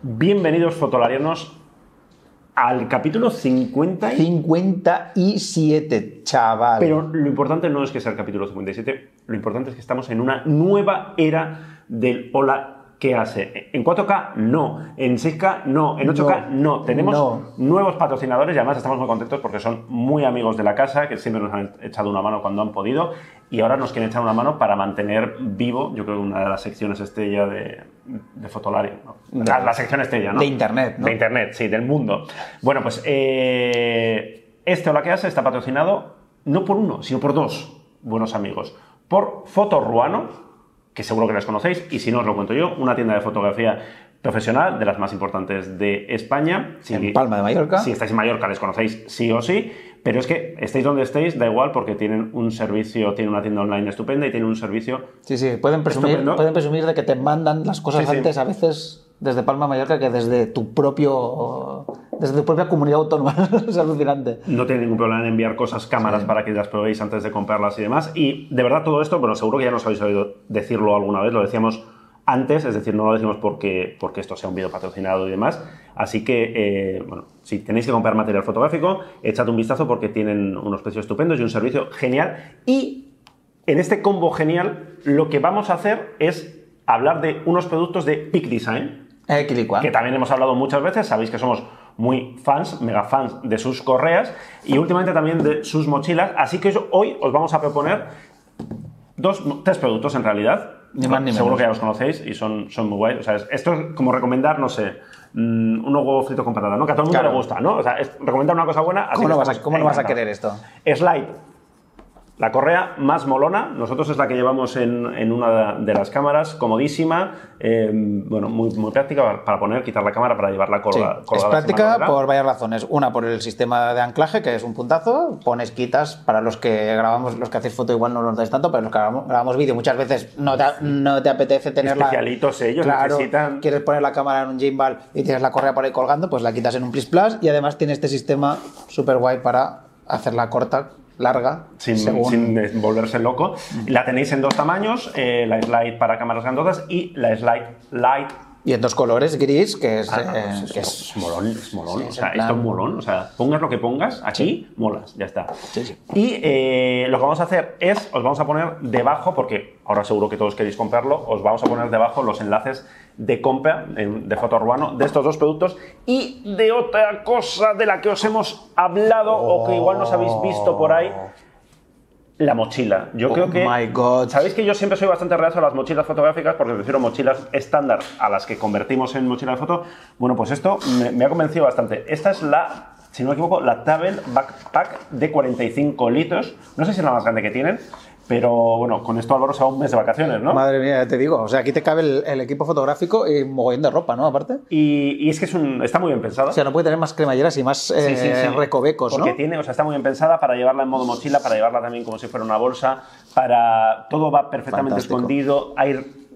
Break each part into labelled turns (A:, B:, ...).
A: Bienvenidos fotolarianos al capítulo 50 y...
B: 57, chaval.
A: Pero lo importante no es que sea el capítulo 57, lo importante es que estamos en una nueva era del Hola ¿Qué hace? En 4K, no. En 6K, no. En 8K, no. Tenemos
B: no.
A: nuevos patrocinadores y además estamos muy contentos porque son muy amigos de la casa, que siempre nos han echado una mano cuando han podido y ahora nos quieren echar una mano para mantener vivo, yo creo, una de las secciones estrella de, de Fotolario. ¿no? La, la sección estrella, ¿no?
B: De Internet, ¿no?
A: De Internet, sí, del mundo. Bueno, pues eh, este Hola ¿Qué hace? está patrocinado no por uno, sino por dos buenos amigos. Por Fotoruano, que seguro que las conocéis, y si no os lo cuento yo, una tienda de fotografía profesional de las más importantes de España. Si,
B: En Palma de Mallorca.
A: Si estáis en Mallorca les conocéis sí o sí, pero es que estéis donde estéis, da igual porque tienen un servicio, tienen una tienda online estupenda y tienen un servicio
B: Sí, sí, pueden presumir,
A: Estupendo.
B: pueden presumir de que te mandan las cosas
A: Sí, sí.
B: antes a veces desde Palma de Mallorca que desde tu propio desde tu propia comunidad autónoma. es alucinante.
A: no tiene ningún problema en enviar cosas, cámaras para que las probéis antes de comprarlas y demás. Y de verdad todo esto, bueno, seguro que ya nos habéis oído decirlo alguna vez, lo decíamos antes, es decir, no lo decimos porque, porque esto sea un vídeo patrocinado y demás. Así que, eh, bueno, si tenéis que comprar material fotográfico, echad un vistazo porque tienen unos precios estupendos y un servicio genial. Y en este combo genial, lo que vamos a hacer es hablar de unos productos de Peak Design
B: Eh,
A: que también hemos hablado muchas veces, sabéis que somos muy fans, mega fans de sus correas y últimamente también de sus mochilas, así que hoy os vamos a proponer dos, tres productos en realidad.
B: Ni más ni
A: Seguro
B: menos.
A: que ya los conocéis y son, son muy guays. O sea, es- esto es como recomendar, no sé, mm, unos huevos fritos con patata, ¿no? Que a todo el mundo
B: Claro.
A: le gusta, ¿no? O sea, es recomendar una cosa buena. así
B: ¿Cómo, no vas, a,
A: estamos
B: ¿Cómo no vas a querer esto?
A: Slide. La correa más molona, nosotros es la que llevamos en, en una de las cámaras, comodísima, eh, bueno, muy, muy práctica para poner, quitar la cámara para llevarla
B: Sí,
A: colga-
B: es
A: colgada. encima
B: práctica por varias razones. Una, por el sistema de anclaje, que es un puntazo. Pones, quitas. Para los que grabamos, los que hacéis foto igual no nos dais tanto, pero los que grabamos, grabamos vídeo muchas veces no te, no te apetece tenerla.
A: Especialitos ellos,
B: claro,
A: necesitan-
B: Quieres poner la cámara en un gimbal y tienes la correa por ahí colgando, pues la quitas en un plis plus y además tiene este sistema súper guay para hacerla corta, larga,
A: sin, volverse loco. La tenéis en dos tamaños, eh, la slide para cámaras grandotas y la slide light.
B: Y en dos colores, gris, que es...
A: Ah, no,
B: eh,
A: es,
B: que
A: es-
B: es-
A: molón, es molón.
B: Sí,
A: o sea, esto es molón. O sea, pongas lo que pongas aquí, molas, ya está.
B: Sí.
A: Y eh, lo que vamos a hacer es, os vamos a poner debajo, porque ahora seguro que todos queréis comprarlo, os vamos a poner debajo los enlaces de compra de Foto Urbano de estos dos productos y de otra cosa de la que os hemos hablado o que igual nos habéis visto por ahí. La mochila. Yo
B: Oh
A: creo que.
B: my God.
A: Sabéis que yo siempre soy bastante reacio a las mochilas fotográficas porque prefiero mochilas estándar a las que convertimos en mochila de foto. Bueno, pues esto me, me ha convencido bastante. Esta es la, si no me equivoco, la Travel Backpack de 45 litros. No sé si es la más grande que tienen, pero bueno, con esto Álvaro se va un mes de vacaciones, ¿no?
B: Madre mía, ya te digo. O sea, aquí te cabe el, el equipo fotográfico y un mogollón de ropa, ¿no? Aparte.
A: Y, y es que es un, está muy bien pensada.
B: O sea, no puede tener más cremalleras y más eh,
A: Sí, sí, sí.
B: recovecos,
A: Porque
B: ¿no?
A: tiene, o sea, está muy bien pensada para llevarla en modo mochila, para llevarla también como si fuera una bolsa, para todo va perfectamente
B: Fantástico.
A: escondido, hay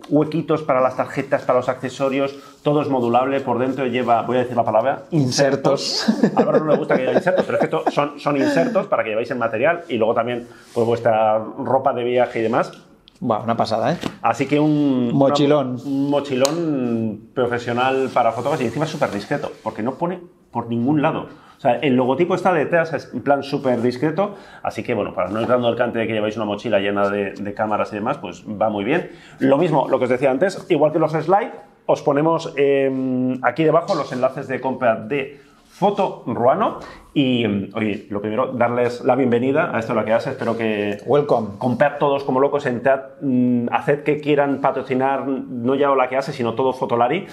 A: huequitos para las tarjetas, para los accesorios, todo es modulable, por dentro lleva, voy a decir la palabra,
B: Insertos.
A: A Álvaro no le gusta que lleve insertos, pero es que son, son insertos para que lleváis el material y luego también pues, vuestra ropa de viaje y demás.
B: Buah, una pasada, ¿eh?
A: Así que un
B: Mochilón.
A: una- un mochilón profesional para fotógrafos y encima súper discreto, porque no pone por ningún lado. O sea, el logotipo está detrás, es en plan súper discreto, así que bueno, para no ir dando el cante de que lleváis una mochila llena de, de cámaras y demás, pues va muy bien. Lo mismo, lo que os decía antes, igual que los slide, os ponemos eh, aquí debajo los enlaces de compra de Foto Ruano y, oye, lo primero, darles la bienvenida a esto lo que hace, espero que,
B: Welcome.
A: comprar todos como locos, entrad, mm, haced que quieran patrocinar no ya la que hace, sino todo Fotolari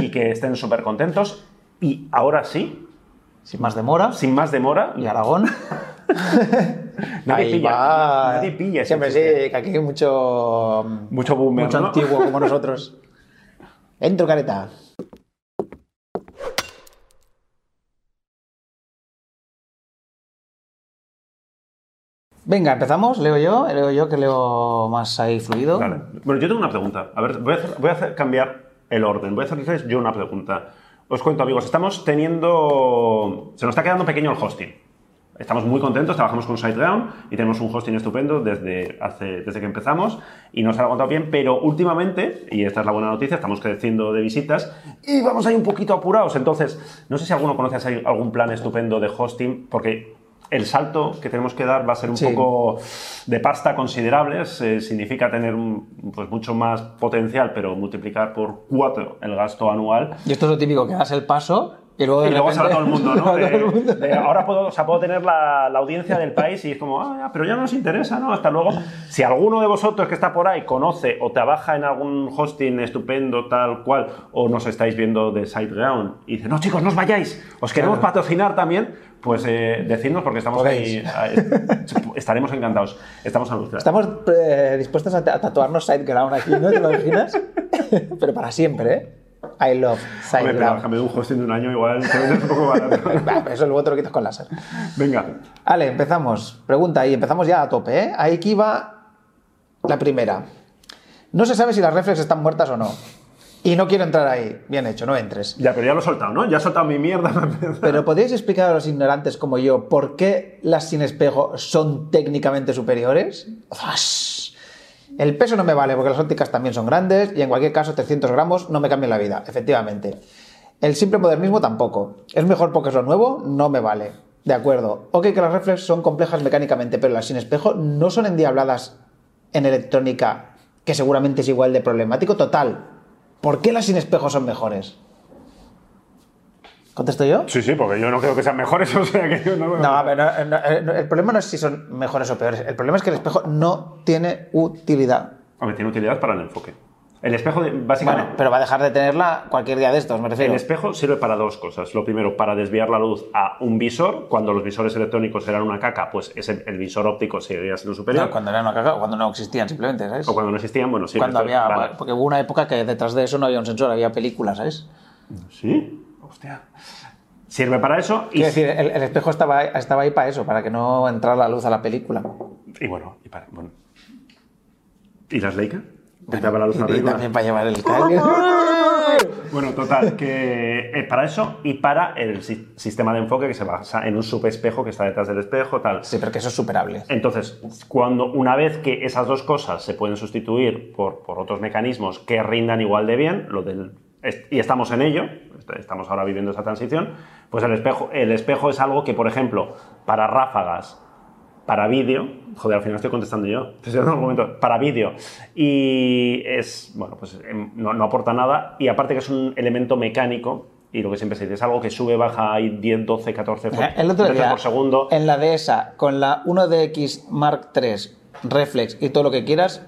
A: y que estén súper contentos. Y ahora sí,
B: Sin más demora.
A: sin más demora,
B: Y Aragón.
A: Nadie
B: Ahí
A: pilla,
B: va.
A: nadie pilla
B: Siempre sí, que aquí hay mucho.
A: mucho boomer,
B: mucho
A: ¿no?
B: antiguo como nosotros. Entro, careta. Venga, empezamos. Leo yo. Leo yo que leo más ahí fluido.
A: Vale. Bueno, yo tengo una pregunta. A ver, voy a, hacer- voy a hacer- cambiar el orden. Voy a hacerles yo una pregunta. Os cuento, amigos, estamos teniendo... Se nos está quedando pequeño el hosting. Estamos muy contentos, trabajamos con SiteGround y tenemos un hosting estupendo desde, hace, desde que empezamos y nos ha contado bien, pero últimamente, y esta es la buena noticia, estamos creciendo de visitas y vamos ahí un poquito apurados. Entonces, no sé si alguno conoce algún plan estupendo de hosting, porque el salto que tenemos que dar va a ser un
B: Sí.
A: poco de pasta considerables, eh, significa tener un- pues mucho más potencial, pero multiplicar por cuatro el gasto anual.
B: Y esto es lo típico, que das el paso y luego de
A: Y luego se va
B: repente-
A: todo el mundo, ¿no?
B: todo
A: De-
B: el mundo.
A: de ahora puedo, o sea, puedo tener la, la audiencia del país y es como, ah, ya, pero ya no nos interesa, ¿no? Hasta luego. Si alguno de vosotros que está por ahí conoce o trabaja en algún hosting estupendo, tal cual, o nos estáis viendo de SiteGround y dice, no, chicos, no os vayáis, os queremos
B: Claro.
A: patrocinar también, pues eh, decidnos porque estamos ahí, ahí- estaremos encantados. Estamos a.
B: Estamos eh, dispuestos a, a tatuarnos SiteGround aquí, ¿no? ¿Te lo imaginas? Pero para siempre, ¿eh? I love
A: Hombre, pero déjame un hosting de un año igual, un poco barato.
B: Bah, pero Eso luego te lo quitas con láser.
A: Venga.
B: Vale, empezamos. Pregunta y empezamos ya a tope, ¿eh? Ahí que va la primera. No se sabe si las reflex están muertas o no. Y no quiero entrar ahí. Bien hecho, no entres.
A: Ya, pero ya lo he soltado, ¿no? Ya he soltado mi mierda.
B: Pero ¿podríais explicar a los ignorantes como yo por qué las sin espejo son técnicamente superiores? ¡Zas! El peso no me vale porque las ópticas también son grandes y en cualquier caso 300 gramos no me cambian la vida, efectivamente. El simple modernismo tampoco. ¿Es mejor porque es lo nuevo? No me vale. De acuerdo. Ok que las reflex son complejas mecánicamente, pero las sin espejo no son endiabladas en electrónica, que seguramente es igual de problemático. Total. ¿Por qué las sin espejo son mejores? ¿Contesto yo?
A: Sí, sí, porque yo no creo que sean mejores, o sea que yo no...
B: No, a ver, no, no, eh, no, el problema no es si son mejores o peores. El problema es que el espejo no tiene utilidad.
A: Hombre, tiene utilidad para el enfoque. El espejo, de- básicamente,
B: Bueno, pero va a dejar de tenerla cualquier día de estos, me refiero.
A: el espejo sirve para dos cosas. Lo primero, para desviar la luz a un visor. Cuando los visores electrónicos eran una caca, pues ese- el visor óptico seguiría siendo superior.
B: No, cuando era una caca, cuando no existían simplemente, ¿sabes?
A: O cuando no existían, bueno, sí.
B: Cuando había,
A: vale.
B: porque hubo una época que detrás de eso no había un sensor, había películas, ¿sabes?
A: ¿Sí? Hostia. Sirve para eso y,
B: Quiero decir, el, el espejo estaba, ahí- estaba ahí para eso, para que no entrara la luz a la película.
A: y bueno, y para, bueno. ¿Y las Leica? ¿Entraba la luz a la
B: Y también para llevar el cable.
A: Bueno, total, que eh, para eso y para el si- sistema de enfoque que se basa en un subespejo que está detrás del espejo, tal.
B: Sí, pero que eso es superable.
A: Entonces, cuando una vez que esas dos cosas se pueden sustituir por, por otros mecanismos que rindan igual de bien, lo del, est- y estamos en ello, est- estamos ahora viviendo esa transición, pues el espejo, el espejo es algo que, por ejemplo, para ráfagas, para vídeo, joder, al final estoy contestando yo, estoy dando un momento, para vídeo, y es, bueno, pues em, no, no aporta nada, y aparte que es un elemento mecánico, y lo que siempre se dice, es algo que sube, baja ahí 10, 12, 14
B: Mira, El otro día,
A: por segundo.
B: en la DESA, con la 1DX Mark III, Reflex y todo lo que quieras,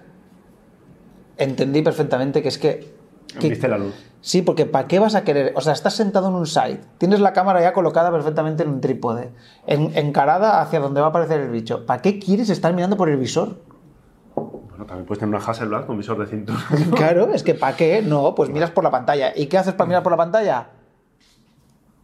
B: entendí perfectamente que es que... que-
A: Viste la luz.
B: Sí, porque ¿para qué vas a querer? O sea, estás sentado en un site, tienes la cámara ya colocada perfectamente en un trípode, en- encarada hacia donde va a aparecer el bicho. ¿Para qué quieres estar mirando por el visor?
A: Bueno, también puedes tener una Hasselblad con visor de cintura.
B: Claro, es que ¿para qué? No, pues miras por la pantalla. ¿Y qué haces para mirar por la pantalla?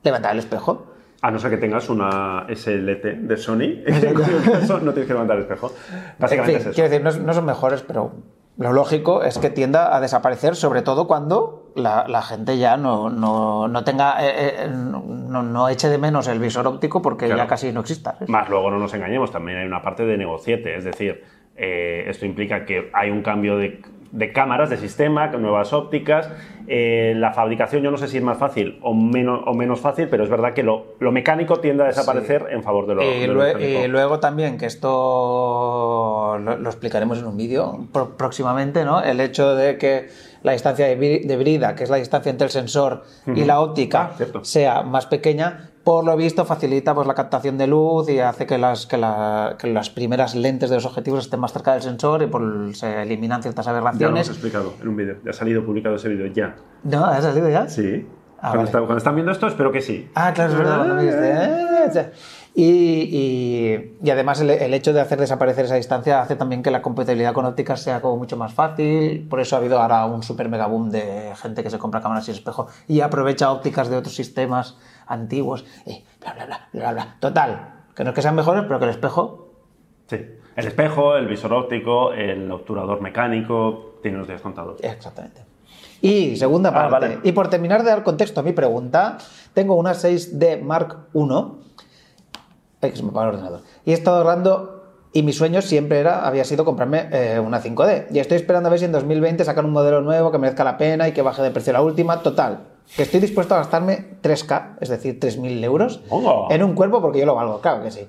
B: Levantar el espejo.
A: A no ser que tengas una SLT de Sony, en cuyo caso no tienes que levantar el espejo. Básicamente
B: En fin,
A: es eso.
B: Quiero decir, no, no son mejores, pero lo lógico es que tienda a desaparecer, sobre todo cuando la, la gente ya no, no, no tenga, eh, eh, no, no eche de menos el visor óptico porque
A: Claro.
B: ya casi no exista.
A: Más luego no nos engañemos, también hay una parte de negociete, es decir, eh, esto implica que hay un cambio de, de cámaras, de sistema, nuevas ópticas. eh, la fabricación, yo no sé si es más fácil o menos, o menos fácil, pero es verdad que lo, lo mecánico tiende a desaparecer en favor de lo,
B: Y,
A: de lo
B: lue- y luego también, que esto lo, lo explicaremos en un vídeo próximamente, ¿no? El hecho de que la distancia de, bri- de brida, que es la distancia entre el sensor y la óptica,
A: Ah,
B: sea más pequeña, por lo visto facilita pues, la captación de luz y hace que las, que, la- que las primeras lentes de los objetivos estén más cerca del sensor y por- se eliminan ciertas
A: Ya lo hemos
B: aberraciones.
A: explicado en un vídeo, ya ha salido publicado ese vídeo, ya.
B: ¿No? ¿Ha salido ya?
A: Sí.
B: Ah,
A: cuando,
B: vale.
A: está- cuando están viendo esto, espero que sí.
B: Ah, claro, es verdad, me dijiste, "Eh, ya". Y, y- y además el, el hecho de hacer desaparecer esa distancia hace también que la compatibilidad con ópticas sea como mucho más fácil. Por eso ha habido ahora un super mega boom de gente que se compra cámaras sin espejo y aprovecha ópticas de otros sistemas antiguos. Y bla, bla, bla, bla, bla. Total, que no es que sean mejores, pero que el espejo...
A: Sí. El espejo, el visor óptico, el obturador mecánico, tiene los días contados.
B: Exactamente. Y segunda
A: Ah,
B: parte.
A: vale.
B: Y por terminar de dar contexto a mi pregunta, tengo una 6D Mark I Ay, que se me apaga el ordenador. Y he estado ahorrando y mi sueño siempre era, había sido comprarme eh, una 5D. Y estoy esperando a ver si en 2020 sacan un modelo nuevo que merezca la pena y que baje de precio la última. Total, que estoy dispuesto a gastarme 3K, es decir, 3.000 euros, en un cuerpo porque yo lo valgo, claro que sí.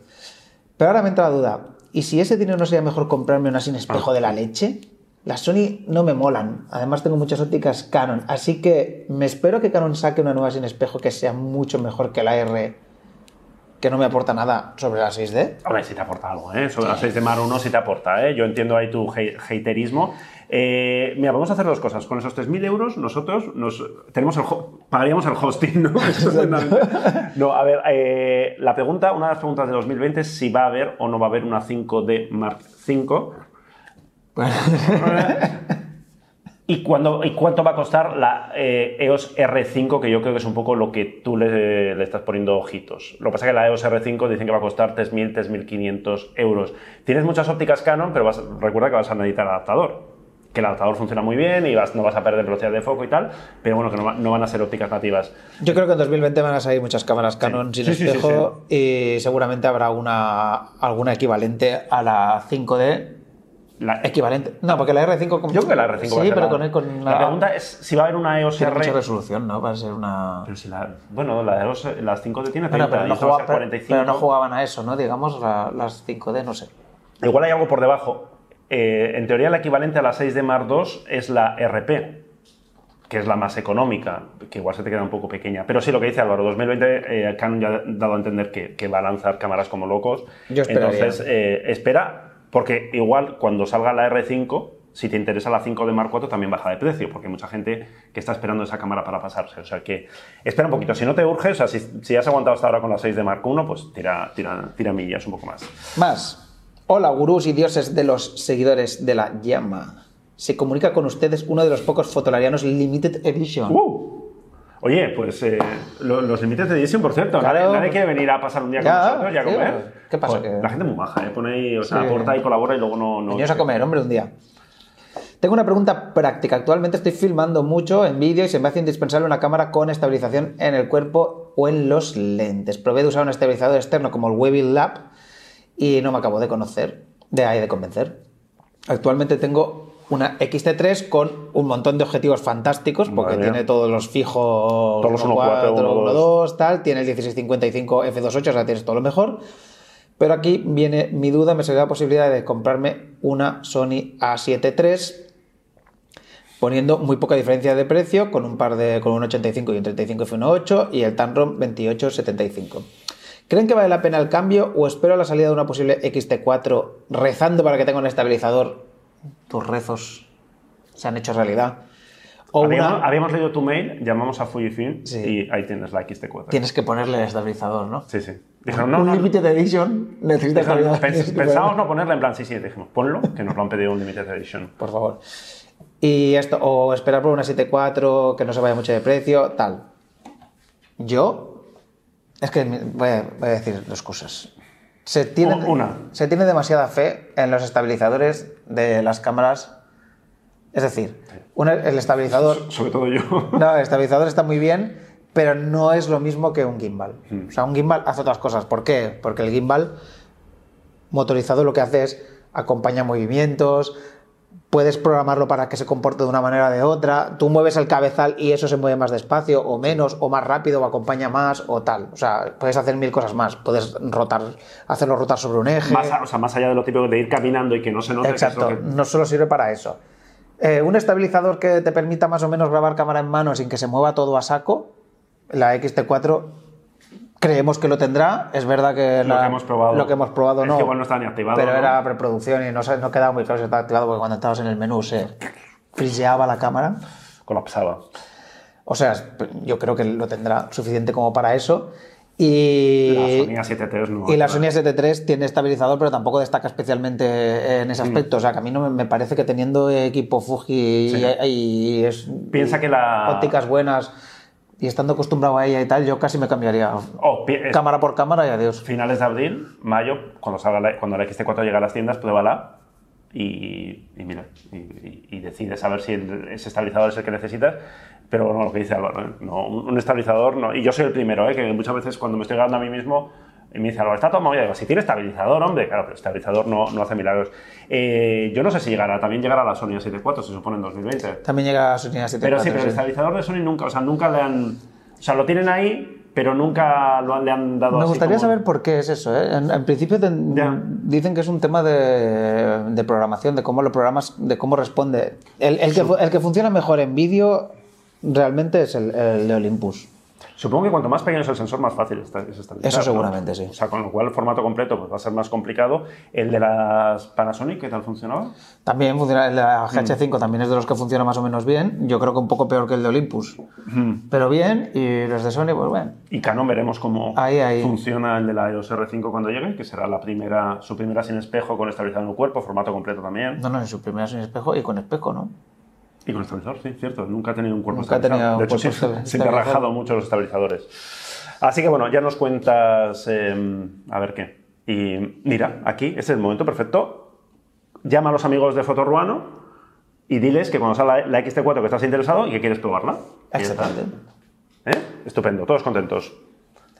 B: Pero ahora me entra la duda, ¿y si ese dinero no sería mejor comprarme una sin espejo de la leche? Las Sony no me molan, además tengo muchas ópticas Canon, así que me espero que Canon saque una nueva sin espejo que sea mucho mejor que la R, que no me aporta nada sobre la 6D.
A: Hombre, si te aporta algo, ¿eh? Sobre las 6 de Mar 1 sí te aporta, ¿eh? Yo entiendo ahí tu haterismo. Eh, mira, vamos a hacer dos cosas. Con esos 3.000 euros, nosotros nos, tenemos el pagaríamos el hosting, ¿no? No, a ver, eh, la pregunta, una de las preguntas de 2020 es si va a haber o no va a haber una 5D Mark V. ¿Y, cuándo- ¿Y cuánto va a costar la eh, EOS R5? Que yo creo que es un poco lo que tú le, le estás poniendo ojitos. Lo que pasa es que la EOS R5 dicen que va a costar 3.000, 3.500 euros. Tienes muchas ópticas Canon, pero vas- recuerda que vas a necesitar adaptador. Que el adaptador funciona muy bien y vas- no vas a perder velocidad de foco y tal, pero bueno, que no, no van a ser ópticas nativas.
B: Yo creo que en 2020 van a salir muchas cámaras Canon sin
A: Sí, sí, sí,
B: espejo y seguramente habrá una, alguna equivalente a la 5D.
A: La,
B: Equivalente. No, porque la R5... como-
A: yo creo que la R5 va a
B: Sí,
A: ser
B: pero
A: la-
B: con, con
A: La pregunta es si va a haber una EOS
B: Tiene
A: R...
B: mucha resolución, ¿no? Va a ser una...
A: Pero si la, bueno, la EOS, las 5D tiene 30
B: Bueno, pero, no
A: esta va a
B: jugaba-
A: ser
B: pero-
A: 45.
B: pero no jugaban a eso, ¿no? Digamos, la- las 5D, no sé.
A: Igual hay algo por debajo. Eh, en teoría, la equivalente a la 6D Mark II es la RP, que es la más económica, que igual se te queda un poco pequeña. Pero sí, lo que dice Álvaro, 2020 eh, Canon ya ha dado a entender que, que va a lanzar cámaras como locos.
B: Yo.
A: Entonces, eh, espera, porque igual cuando salga la R5, si te interesa la 5D Mark IV, también baja de precio, porque hay mucha gente que está esperando esa cámara para pasarse. O sea que espera un poquito. Si no te urge, o sea, si, si has aguantado hasta ahora con la 6D Mark I, pues tira, tira, tira millas un poco más.
B: Más. Hola, gurús y dioses de los seguidores de la llama. Se comunica con ustedes uno de los pocos fotolarianos Limited Edition.
A: ¡Uh! Oye, pues eh, lo- los límites de edición, por cierto,
B: Claro.
A: nadie, nadie quiere venir a pasar un día con
B: Ya,
A: nosotros y a
B: tío.
A: comer.
B: ¿Qué pasa? Que-
A: La gente muy maja, ¿eh? Pone ahí, o sea,
B: Sí.
A: aporta y colabora y luego no... no
B: Veniros a comer, hombre, un día. Tengo una pregunta práctica. Actualmente estoy filmando mucho en vídeo y se me hace indispensable una cámara con estabilización en el cuerpo o en los lentes. Probé de usar un estabilizador externo como el Webill Lab y no me acabo de conocer, de ahí de convencer. Actualmente tengo una XT3 con un montón de objetivos fantásticos porque
A: Madre mía.
B: tiene todos los fijos
A: Todos los 1.4,
B: 1.4, 1.2, tal, tiene el 1655 f2.8, o sea, tienes todo lo mejor. Pero aquí viene mi duda, me salió la posibilidad de comprarme una Sony A7 III poniendo muy poca diferencia de precio con un par de con un 85 y un 35 f1.8 y el Tamron 2875. ¿Creen que vale la pena el cambio o espero la salida de una posible XT4 rezando para que tenga un estabilizador? Tus rezos se han hecho realidad. O
A: Habíamos,
B: una-
A: habíamos leído tu mail, llamamos a Fujifilm
B: Sí.
A: y ahí tienes la XT4.
B: tienes que ponerle el estabilizador, ¿no?
A: Sí, sí. Dijeron, no,
B: un
A: no, no.
B: Limited Edition necesita estabilidad.
A: pens-
B: ponerle.
A: no ponerla en plan, sí, sí, dijimos, ponlo, que nos lo han pedido un Limited Edition.
B: por favor. Y esto, o esperar por una 7.4 que no se vaya mucho de precio, tal. Yo, es que voy a, voy a decir dos cosas. Se tiene,
A: una.
B: se tiene demasiada fe en los estabilizadores de las cámaras. Es decir, el estabilizador
A: Sobre todo yo.
B: no, el estabilizador está muy bien, pero no es lo mismo que un gimbal.
A: Mm.
B: O sea, un gimbal hace otras cosas. ¿Por qué? Porque el gimbal motorizado lo que hace es acompaña movimientos, puedes programarlo para que se comporte de una manera o de otra, tú mueves el cabezal y eso se mueve más despacio o menos o más rápido o acompaña más o tal. O sea, puedes hacer mil cosas más. Puedes rotar, hacerlo rotar sobre un eje.
A: Más, o sea, más allá de lo típico de ir caminando y que no se note.
B: Exacto,
A: que-
B: no solo sirve para eso. Eh, un estabilizador que te permita más o menos grabar cámara en mano sin que se mueva todo a saco, la XT4 creemos que lo tendrá. Es verdad que
A: Lo
B: la-
A: que hemos probado.
B: lo que hemos probado
A: Es
B: no.
A: que igual no está ni activado,
B: Pero
A: ¿no?
B: era preproducción y no, no quedaba muy claro si estaba activado porque cuando estabas en el menú se friseaba la cámara.
A: colapsaba.
B: O sea, yo creo que lo tendrá suficiente como para eso. Y
A: La Sony A7 no.
B: y la Sony S7 tiene estabilizador, pero tampoco destaca especialmente en ese
A: Mm.
B: aspecto. O sea, que a mí no me, parece que teniendo equipo Fuji
A: Sí.
B: y, y es,
A: Piensa que la-
B: ópticas buenas y estando acostumbrado a ella y tal, yo casi me cambiaría
A: Oh,
B: cámara por cámara y adiós.
A: finales de abril, mayo, cuando salga la, cuando la XT4 llega a las tiendas, pruébala y, y mira, y, decides a ver si el- ese estabilizador es el que necesitas. Pero no, lo que dice Álvaro, ¿eh? no, un, un estabilizador no. Y yo soy el primero, ¿eh? que muchas veces cuando me estoy grabando a mí mismo, Y me dice, Álvaro, está todo movido. Digo, si tiene estabilizador, hombre, claro, pero estabilizador no, no hace milagros. Eh, yo no sé si llegará, también llegará la Sony A7 IV, se supone en 2020.
B: También llega a Sony A7
A: Pero sí, pero el estabilizador de Sony nunca, o sea, nunca le han. O sea, lo tienen ahí, pero nunca lo han- le han dado
B: Me
A: así
B: gustaría
A: como-
B: saber por qué es eso. ¿eh? En, en principio te- dicen que es un tema de, de programación, de cómo lo programas, de cómo responde. El, el que, el que funciona mejor en vídeo realmente es el, el de Olympus.
A: Supongo que cuanto más pequeño es el sensor, más fácil está- es estabilizar.
B: Eso
A: ¿no?
B: seguramente, sí.
A: O sea, con lo cual el formato completo pues, va a ser más complicado. El de las Panasonic, ¿qué tal funcionaba?
B: También funciona, la GH5 también es de los que funciona más o menos bien. Yo creo que un poco peor que el de Olympus. Pero bien, y los de Sony, pues bueno.
A: Y Canon veremos cómo
B: Ahí, ahí.
A: funciona el de la EOS R5 cuando llegue, que será la primera, su primera sin espejo con estabilizador en el cuerpo, formato completo también.
B: No, no, en su primera sin espejo y con espejo, ¿no?
A: Y con estabilizador, sí, cierto. Nunca ha tenido un cuerpo
B: Nunca
A: estabilizado.
B: tenido
A: de hecho, sí, se, te ha rajado mucho los estabilizadores. Así que bueno, ya nos cuentas eh, a ver qué. Y mira, aquí este es el momento perfecto. Llama a los amigos de Fotorruano y diles que cuando salga la XT4 que estás interesado y que quieres probarla.
B: Excelente.
A: ¿Eh? Estupendo, todos contentos.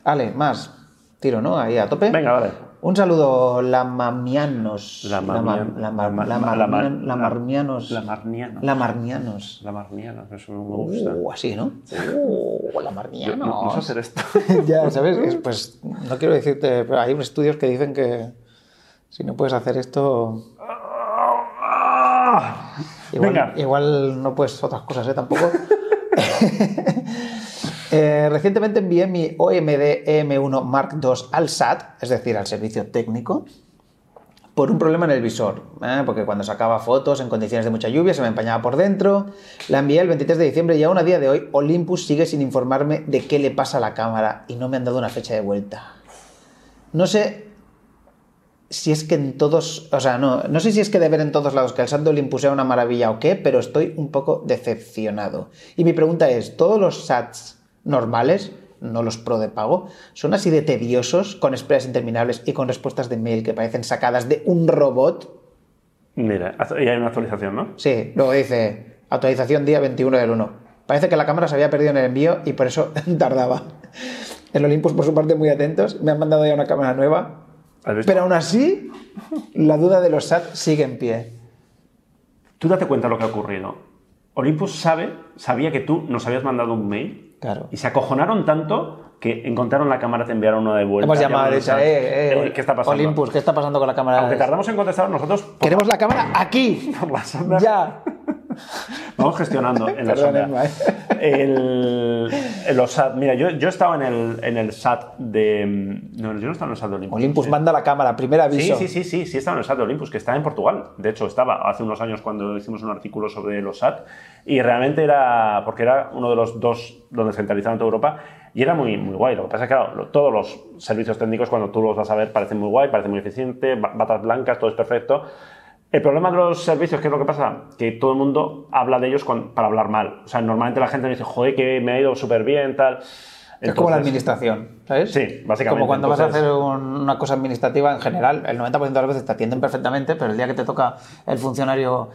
B: Ale, más. Tiro, ¿no? Ahí a tope.
A: Venga, vale.
B: Un saludo, lamamianos.
A: Lamarnian-
B: Lama- lama-
A: Lama-
B: lama-
A: Lama-
B: Lamarnianos.
A: Lamarnianos.
B: Lamarnianos.
A: La marniana, eso me gusta.
B: Uh, así, ¿no? Uh,
A: Yo
B: lamarnianos.
A: no, no sé hacer esto.
B: ya, ¿sabes? Es, Pues no quiero decirte, pero hay estudios que dicen que si no puedes hacer esto, igual,
A: Venga.
B: igual no puedes otras cosas, ¿eh? Tampoco. Eh, recientemente envié mi OMD EM1 Mark II al SAT, es decir, al servicio técnico, por un problema en el visor, ¿eh? porque cuando sacaba fotos en condiciones de mucha lluvia se me empañaba por dentro. La envié el 23 de diciembre y aún a día de hoy Olympus sigue sin informarme de qué le pasa a la cámara y no me han dado una fecha de vuelta. No sé si es que en todos, o sea, no, no sé si es que de ver en todos lados que el de Olympus sea una maravilla o qué, pero estoy un poco decepcionado. Y mi pregunta es, ¿todos los SATs normales, no los pro de pago, son así de tediosos, con esperas interminables y con respuestas de mail que parecen sacadas de un robot?
A: Mira, y hay una actualización, ¿no?
B: Sí, luego dice, actualización día 21 del 1. Parece que la cámara se había perdido en el envío y por eso tardaba. El Olympus, por su parte, muy atentos, me han mandado ya una cámara nueva, pero aún así, la duda de los SAT sigue en pie.
A: Tú date cuenta de lo que ha ocurrido. Olympus sabe, sabía que tú nos habías mandado un mail
B: Claro.
A: y se acojonaron tanto que encontraron la cámara, te enviaron una de vuelta.
B: Hemos llamado a derecha,
A: al-
B: eh, eh,
A: ¿Qué está pasando?
B: Olympus, ¿qué está pasando con la cámara?
A: Aunque tardamos en contestar, nosotros por,
B: Queremos la cámara aquí.
A: por la
B: ya.
A: vamos gestionando en la.
B: Emma, eh.
A: El, el- los SAT. Mira, yo, yo he estado en el, en el SAT de. No, yo no he estado en el SAT de Olympus.
B: Olympus
A: Sí.
B: manda la cámara, primer
A: Sí,
B: aviso.
A: sí, sí, sí, sí, estaba en el SAT de Olympus, que está en Portugal. De hecho, estaba hace unos años cuando hicimos un artículo sobre los SAT y realmente era, porque era uno de los dos donde centralizaban toda Europa y era muy, muy guay. Lo que pasa es que, claro, todos los servicios técnicos, cuando tú los vas a ver, parecen muy guay, parecen muy eficiente, ba- batas blancas, todo es perfecto. El problema de los servicios, ¿qué es lo que pasa? Que todo el mundo habla de ellos con- para hablar mal. O sea, normalmente la gente me dice, joder, que me ha ido súper bien, tal.
B: Es como la administración, ¿sabes?
A: Sí, básicamente.
B: Como cuando vas a hacer un- una cosa administrativa en general, el 90% de las veces te atienden perfectamente, pero el día que te toca el funcionario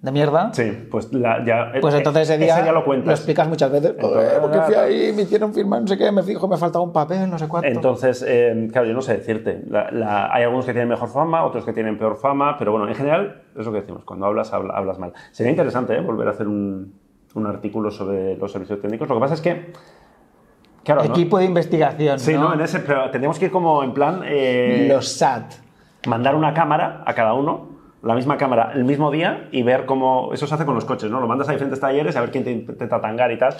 B: de mierda,
A: Sí, pues la- ya.
B: pues
A: eh,
B: entonces ese día
A: ya lo cuentas.
B: explicas muchas veces.
A: Entonces,
B: "Joder, porque fui ahí, me hicieron firmar, no sé qué, me fijo, me faltaba un papel, no sé cuánto.
A: Entonces, eh, claro, yo no sé decirte. La- la- hay algunos que tienen mejor fama, otros que tienen peor fama, pero bueno, en general, es lo que decimos, cuando hablas, habla- hablas mal. Sería interesante ¿eh? volver a hacer un, un artículo sobre los servicios técnicos. Lo que pasa es que, claro, ¿no?
B: Equipo de investigación.
A: Sí,
B: ¿no?
A: ¿no? En ese, pero tendríamos que ir como en plan, eh,
B: Los SAT.
A: mandar una cámara a cada uno, la misma cámara, el mismo día y ver cómo, eso se hace con los coches, ¿no? Lo mandas a diferentes talleres a ver quién te intenta tangar y tal,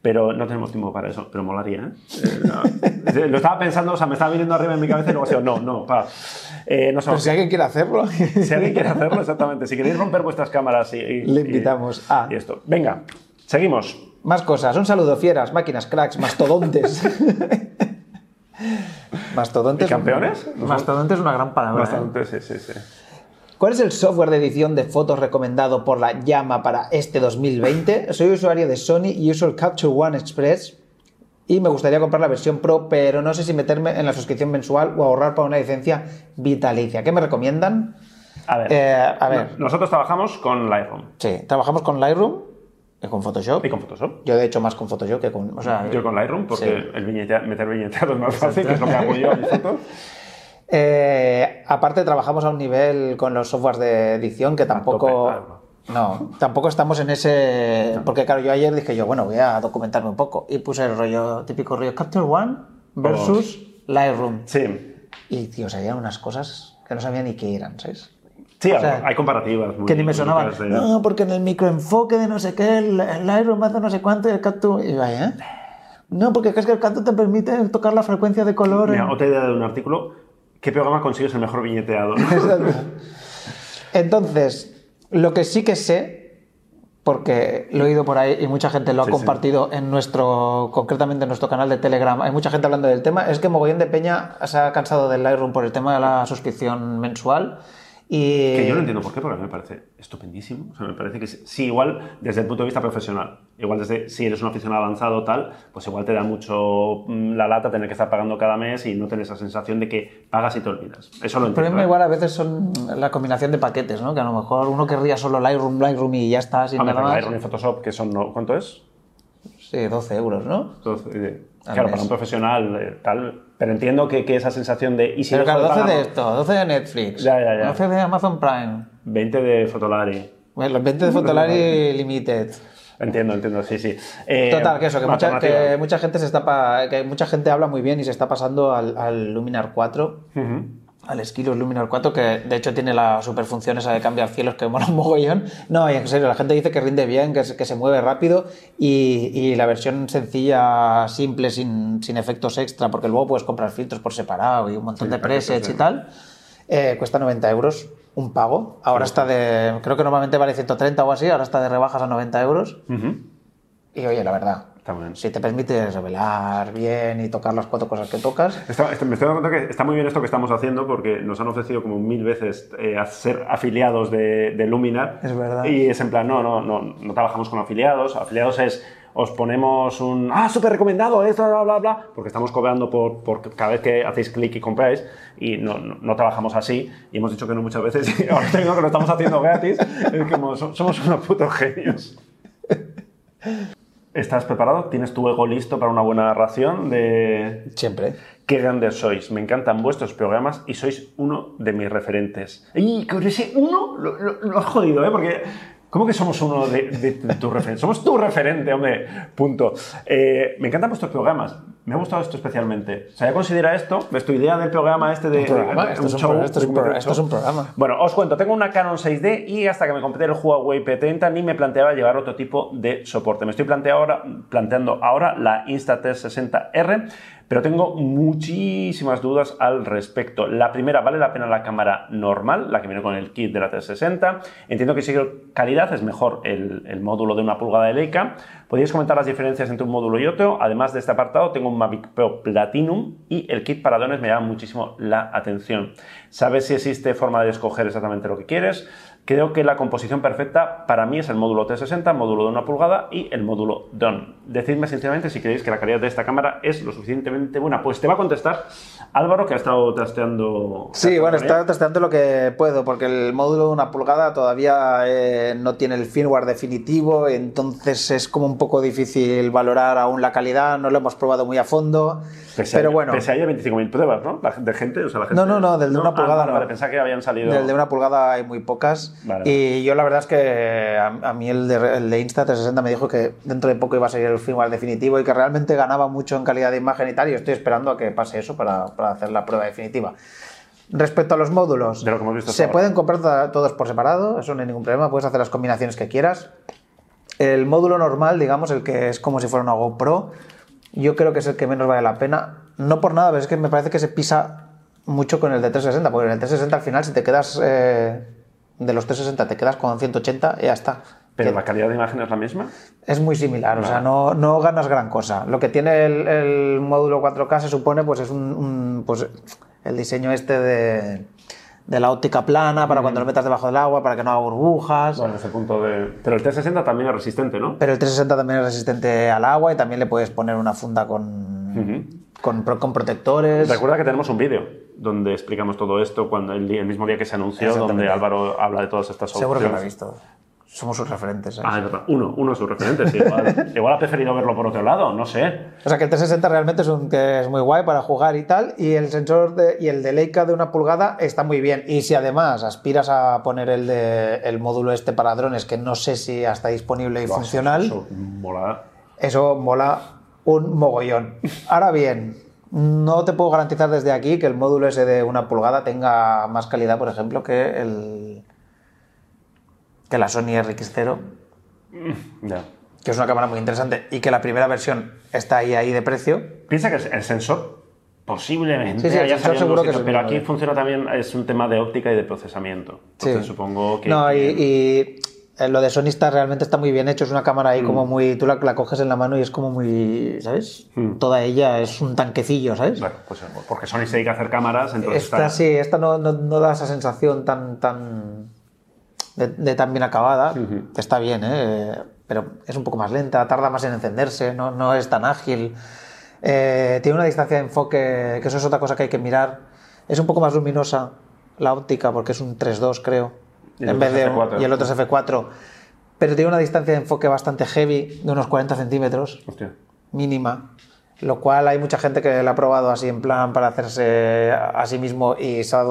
A: pero no tenemos tiempo para eso, pero molaría, ¿eh? Eh, no. Lo estaba pensando, o sea, me estaba viniendo arriba en mi cabeza y luego ha sido, no, no, pa. Eh, no sé,
B: Pero si alguien quiere hacerlo.
A: si alguien quiere hacerlo, exactamente, si queréis romper vuestras cámaras y... y-
B: Le
A: y-
B: invitamos a-
A: Y esto. Venga, seguimos.
B: Más cosas. Un saludo, fieras, máquinas, cracks, mastodontes. mastodontes.
A: ¿Y campeones?
B: Mastodonte es una gran palabra. ¿eh?
A: Bastante, sí, sí, sí.
B: ¿Cuál es el software de edición de fotos recomendado por la Llama para este 2020? Soy usuario de Sony y uso el Capture One Express y me gustaría comprar la versión Pro, pero no sé si meterme en la suscripción mensual o ahorrar para una licencia vitalicia. ¿Qué me recomiendan?
A: A ver,
B: Eh, a ver.
A: no- nosotros trabajamos con Lightroom.
B: Sí, trabajamos con Lightroom Y con Photoshop.
A: Y con Photoshop.
B: Yo de hecho más con Photoshop que con... O sea,
A: Yo con Lightroom, porque
B: sí.
A: el viñetea- meter viñeteado es más fácil, que es lo que hago yo en mis fotos.
B: Eh, aparte trabajamos a un nivel con los softwares de edición que tampoco... No, tampoco estamos en ese... Porque claro, yo ayer dije yo, bueno, voy a documentarme un poco. Y puse el rollo, típico rollo Capture One versus Lightroom.
A: Sí.
B: Y, tío, salían unas cosas que no sabía ni qué eran, ¿sabes?
A: Sí,
B: O sea,
A: hay comparativas. muy
B: que ni me sonaban.
A: de-
B: No, porque en el microenfoque de no sé qué, el, el Lightroom hace no sé cuánto y el Capture... Y vaya, ¿eh? No, porque es que el Capture te permite tocar la frecuencia de color.
A: Mira,
B: en-
A: otra idea de un artículo. ¿Qué programa consigues el mejor viñeteado?
B: Entonces, lo que sí que sé, porque lo he oído por ahí y mucha gente lo ha
A: Sí, sí.
B: compartido en nuestro, concretamente en nuestro canal de Telegram, hay mucha gente hablando del tema, es que Mogollón de Peña se ha cansado del Lightroom por el tema de la suscripción mensual y...
A: Que yo no entiendo por qué, porque a mí me parece estupendísimo. O sea, me parece que sí, igual desde el punto de vista profesional, igual desde si eres un aficionado avanzado tal, pues igual te da mucho mm, la lata tener que estar pagando cada mes y no tener esa sensación de que pagas y te olvidas. Eso lo
B: El
A: entiendo.
B: problema
A: ¿eh?
B: igual a veces son la combinación de paquetes, ¿no? Que a lo mejor uno querría solo Lightroom, Lightroom y ya está, sin nada más.
A: Lightroom y Photoshop, que son. ¿cuánto es?
B: Sí, 12 euros, ¿no?
A: Entonces, eh,
B: Al
A: claro,
B: mes.
A: para un profesional eh, tal, pero entiendo que, que esa sensación de... ¿y si
B: Pero claro, 12
A: pagar
B: de esto, 12 de Netflix,
A: Ya, ya, ya.
B: 12 de Amazon Prime,
A: 20 de Fotolari?
B: bueno, los 20 de Fotolari Limited.
A: Entiendo, entiendo, sí, sí. Eh,
B: Total, que eso, que mucha, que mucha gente se está pa- que mucha gente habla muy bien y se está pasando al, al Luminar 4,
A: Ujú.
B: Al Skilus Luminar 4, que de hecho tiene la superfunción esa de cambiar cielos que mola un mogollón. No, y en serio, la gente dice que rinde bien, que se, que se mueve rápido y, y la versión sencilla, simple, sin, sin efectos extra, porque luego puedes comprar filtros por separado y un montón
A: Sí,
B: de presets y tal, eh, cuesta 90 euros un pago. Ahora está de, creo que normalmente vale 130 o así, ahora está de rebajas a 90 euros.
A: Ujú.
B: Y oye, la verdad, Si te permite revelar bien y tocar las cuatro cosas que tocas,
A: Está- está- me estoy dando cuenta que está muy bien esto que estamos haciendo porque nos han ofrecido como mil veces eh, a ser afiliados de, de Luminar.
B: Es verdad.
A: Y es en plan, no, no, no, no trabajamos con afiliados. Afiliados es, os ponemos un, ah, súper recomendado, esto, bla, bla, bla, porque estamos cobrando por, por cada vez que hacéis clic y compráis y no, no, no trabajamos así. Y hemos dicho que no muchas veces y ahora tengo que lo estamos haciendo gratis. Es como, so- somos unos putos genios. ¿Estás preparado? ¿Tienes tu ego listo para una buena narración de,
B: siempre.
A: Qué grandes sois, me encantan vuestros programas y sois uno de mis referentes. Y con ese uno lo, lo- lo has jodido, ¿eh? Porque, ¿cómo que somos uno de, de tu referente? Somos tu referente, hombre, punto. Eh, me encantan vuestros programas, me ha gustado esto especialmente. O sea, ya considera esto, ves tu idea del programa este de...
B: Un programa,
A: de-
B: esto es un
A: show,
B: pro- esto es un pro-
A: documental
B: esto es
A: show.
B: un programa.
A: Bueno, os cuento, tengo una Canon 6D y hasta que me compré el Huawei P30 ni me planteaba llevar otro tipo de soporte. Me estoy plantea ahora- planteando ahora la Insta360R, pero tengo muchísimas dudas al respecto. La primera, ¿vale la pena la cámara normal, la que viene con el kit de la 360? Entiendo que si calidad es mejor el, módulo de una pulgada de Leica. ¿Podríais comentar las diferencias entre un módulo y otro? Además de este apartado, tengo un Mavic Pro Platinum y el kit para drones me llama muchísimo la atención. ¿Sabes si existe forma de escoger exactamente lo que quieres? Creo que la composición perfecta para mí es el módulo T60, módulo de una pulgada y el módulo DON. Decidme sinceramente si creéis que la calidad de esta cámara es lo suficientemente buena. Pues te va a contestar Álvaro, que ha estado trasteando.
B: Sí, bueno, está testeando lo que puedo, porque el módulo de una pulgada todavía eh, no tiene el firmware definitivo, entonces es como un poco difícil valorar aún la calidad, no lo hemos probado muy a fondo,
A: Pese a
B: pero
A: ello-
B: bueno,
A: Pese a ello, 25.000 pruebas, ¿no? De gente, o sea, la gente.
B: No, no, no, del de una pulgada
A: ah,
B: no.
A: Vale, pensaba que habían salido.
B: del de una pulgada hay muy pocas,
A: Vale.
B: y yo la verdad es que a, a mí el de, el de Insta360 me dijo que dentro de poco iba a salir el firmware definitivo y que realmente ganaba mucho en calidad de imagen y tal, y yo estoy esperando a que pase eso para, para hacer la prueba definitiva. Respecto a los módulos,
A: De lo que hemos visto
B: se
A: ahora.
B: pueden comprar to- todos por separado, eso no hay ningún problema, puedes hacer las combinaciones que quieras. El módulo normal, digamos, el que es como si fuera una GoPro, yo creo que es el que menos vale la pena. No por nada, pero es que me parece que se pisa mucho con el de 360, porque en el 360 al final si te quedas eh, de los 360 te quedas con 180 y ya está.
A: Pero la calidad de imagen es la misma.
B: Es muy similar, o sea, no, no ganas gran cosa. Lo que tiene el, el módulo 4K se supone pues es un, un- pues, el diseño este de, de la óptica plana para cuando lo metas debajo del agua, para que no haga burbujas.
A: Bueno, ese punto de. Pero el T60 también es resistente, ¿no?
B: Pero el 360 también es resistente al agua y también le puedes poner una funda con, con, con protectores.
A: Recuerda que tenemos un vídeo donde explicamos todo esto cuando el, mismo día que se anunció, donde Álvaro habla de todas estas
B: Seguro que lo ha
A: opciones.
B: visto. somos sus referentes. ¿sabes?
A: Ah, es verdad. Uno, uno es su referente. sí, igual, igual ha preferido verlo por otro lado, no sé.
B: O sea que el 360 realmente es, un, que es muy guay para jugar y tal, y el sensor de, y el de Leica de una pulgada está muy bien. Y si además aspiras a poner el, de, el módulo este para drones, que no sé si está disponible y funcional,
A: Eso mola.
B: eso mola un mogollón. Ahora bien, no te puedo garantizar desde aquí que el módulo ese de una pulgada tenga más calidad, por ejemplo, que el que la Sony RX0,
A: Ya.
B: que es una cámara muy interesante y que la primera versión está ahí ahí de precio.
A: Piensa que el sensor posiblemente
B: Sí, el sensor seguro que
A: pero aquí funciona también, es un tema de óptica y de procesamiento. Entonces
B: Sí.
A: supongo que...
B: No, y, y, lo de Sony está, realmente está muy bien hecho. Es una cámara ahí como muy. Tú la, la coges en la mano y es como muy. ¿Sabes? Toda ella es un tanquecillo, ¿sabes?
A: Bueno, pues porque Sony se dedica a hacer cámaras, entonces
B: Esta
A: está...
B: sí, esta no, no- no da esa sensación tan. tan de, de tan bien acabada. Está bien, ¿eh? Pero es un poco más lenta, tarda más en encenderse, no, no es tan ágil. Eh, tiene una distancia de enfoque, que eso es otra cosa que hay que mirar. Es un poco más luminosa la óptica, porque es un 3.2, creo.
A: Y
B: en vez de,
A: es F4.
B: y el otro es F4. Pero tiene una distancia de enfoque bastante heavy, de unos 40 centímetros
A: Hostia.
B: mínima, lo cual hay mucha gente que la ha probado así en plan para hacerse a sí mismo y se ha,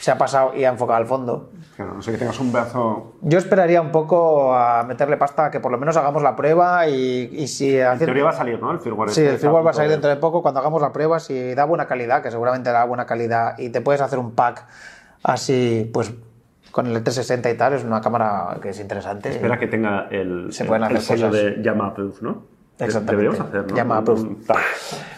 B: se ha pasado y ha enfocado al fondo.
A: Claro, no sé que tengas un brazo...
B: Yo esperaría un poco a meterle pasta a que por lo menos hagamos la prueba y, y si...
A: En teoría va a salir, ¿no? El firmware.
B: Sí,
A: este
B: el firmware va a salir
A: de-
B: dentro de poco cuando hagamos la prueba, si da buena calidad, que seguramente da buena calidad, y te puedes hacer un pack así, pues con el 360 y tal, es una cámara que es interesante.
A: Espera que tenga el,
B: Se pueden
A: el
B: hacer
A: sello
B: cosas.
A: de Llama Proof, ¿no?
B: Exactamente.
A: Deberíamos hacer, ¿no?
B: Llama Proof.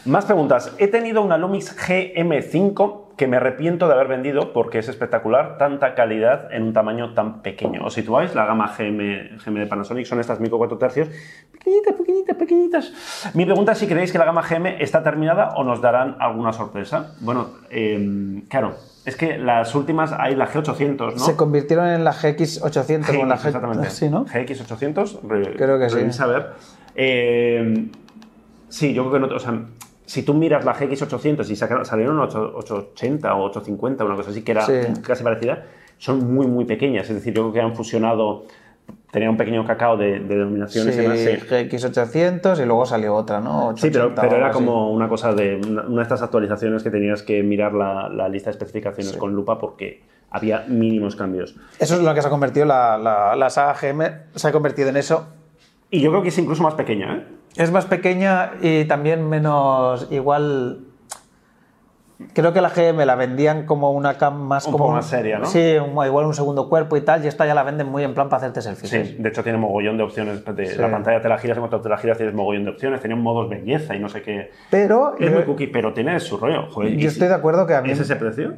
A: Más preguntas. He tenido una Lumix GM5 que me arrepiento de haber vendido porque es espectacular tanta calidad en un tamaño tan pequeño. Os situáis, la gama GM, GM de Panasonic son estas micro 4 tercios, pequeñitas, pequeñitas, pequeñitas. Mi pregunta es si creéis que la gama GM está terminada o nos darán alguna sorpresa. Bueno, eh, claro, es que las últimas hay la G800, ¿no?
B: Se convirtieron en la GX800 o en la
A: GX,
B: G...
A: exactamente.
B: Sí, ¿no?
A: GX800, re-
B: Creo que sí.
A: ver. Eh, sí, yo creo que no. O sea, si tú miras la GX800 y salieron 8, 880 o 850, una cosa así, que era
B: Sí.
A: casi parecida, son muy, muy pequeñas. Es decir, yo creo que han fusionado. Tenían un pequeño cacao de, de denominaciones
B: Sí,
A: sí.
B: GX800 y luego salió otra, ¿no?
A: Sí, pero,
B: 880
A: pero era
B: así.
A: como una cosa de una, una de estas actualizaciones que tenías que mirar la, la lista de especificaciones con lupa porque había mínimos cambios.
B: Eso es lo que se ha convertido la, la, la saga GM, se ha convertido en eso.
A: Y yo creo que es incluso más pequeña, ¿eh?
B: Es más pequeña y también menos igual. Creo que la GM la vendían como una cam más
A: Un
B: como
A: poco más seria, ¿no?
B: Sí, un- igual un segundo cuerpo y tal, y esta ya la venden muy en plan para hacerte selfies.
A: Sí, de hecho tiene mogollón de opciones. De,
B: Sí.
A: La pantalla te la giras, en cuanto te la giras tienes mogollón de opciones. Tenía modos belleza y no sé qué.
B: Pero
A: Es muy cookie, pero tiene su rollo. Joder, ¿y
B: yo estoy de acuerdo que a mí
A: ¿Es ese precio?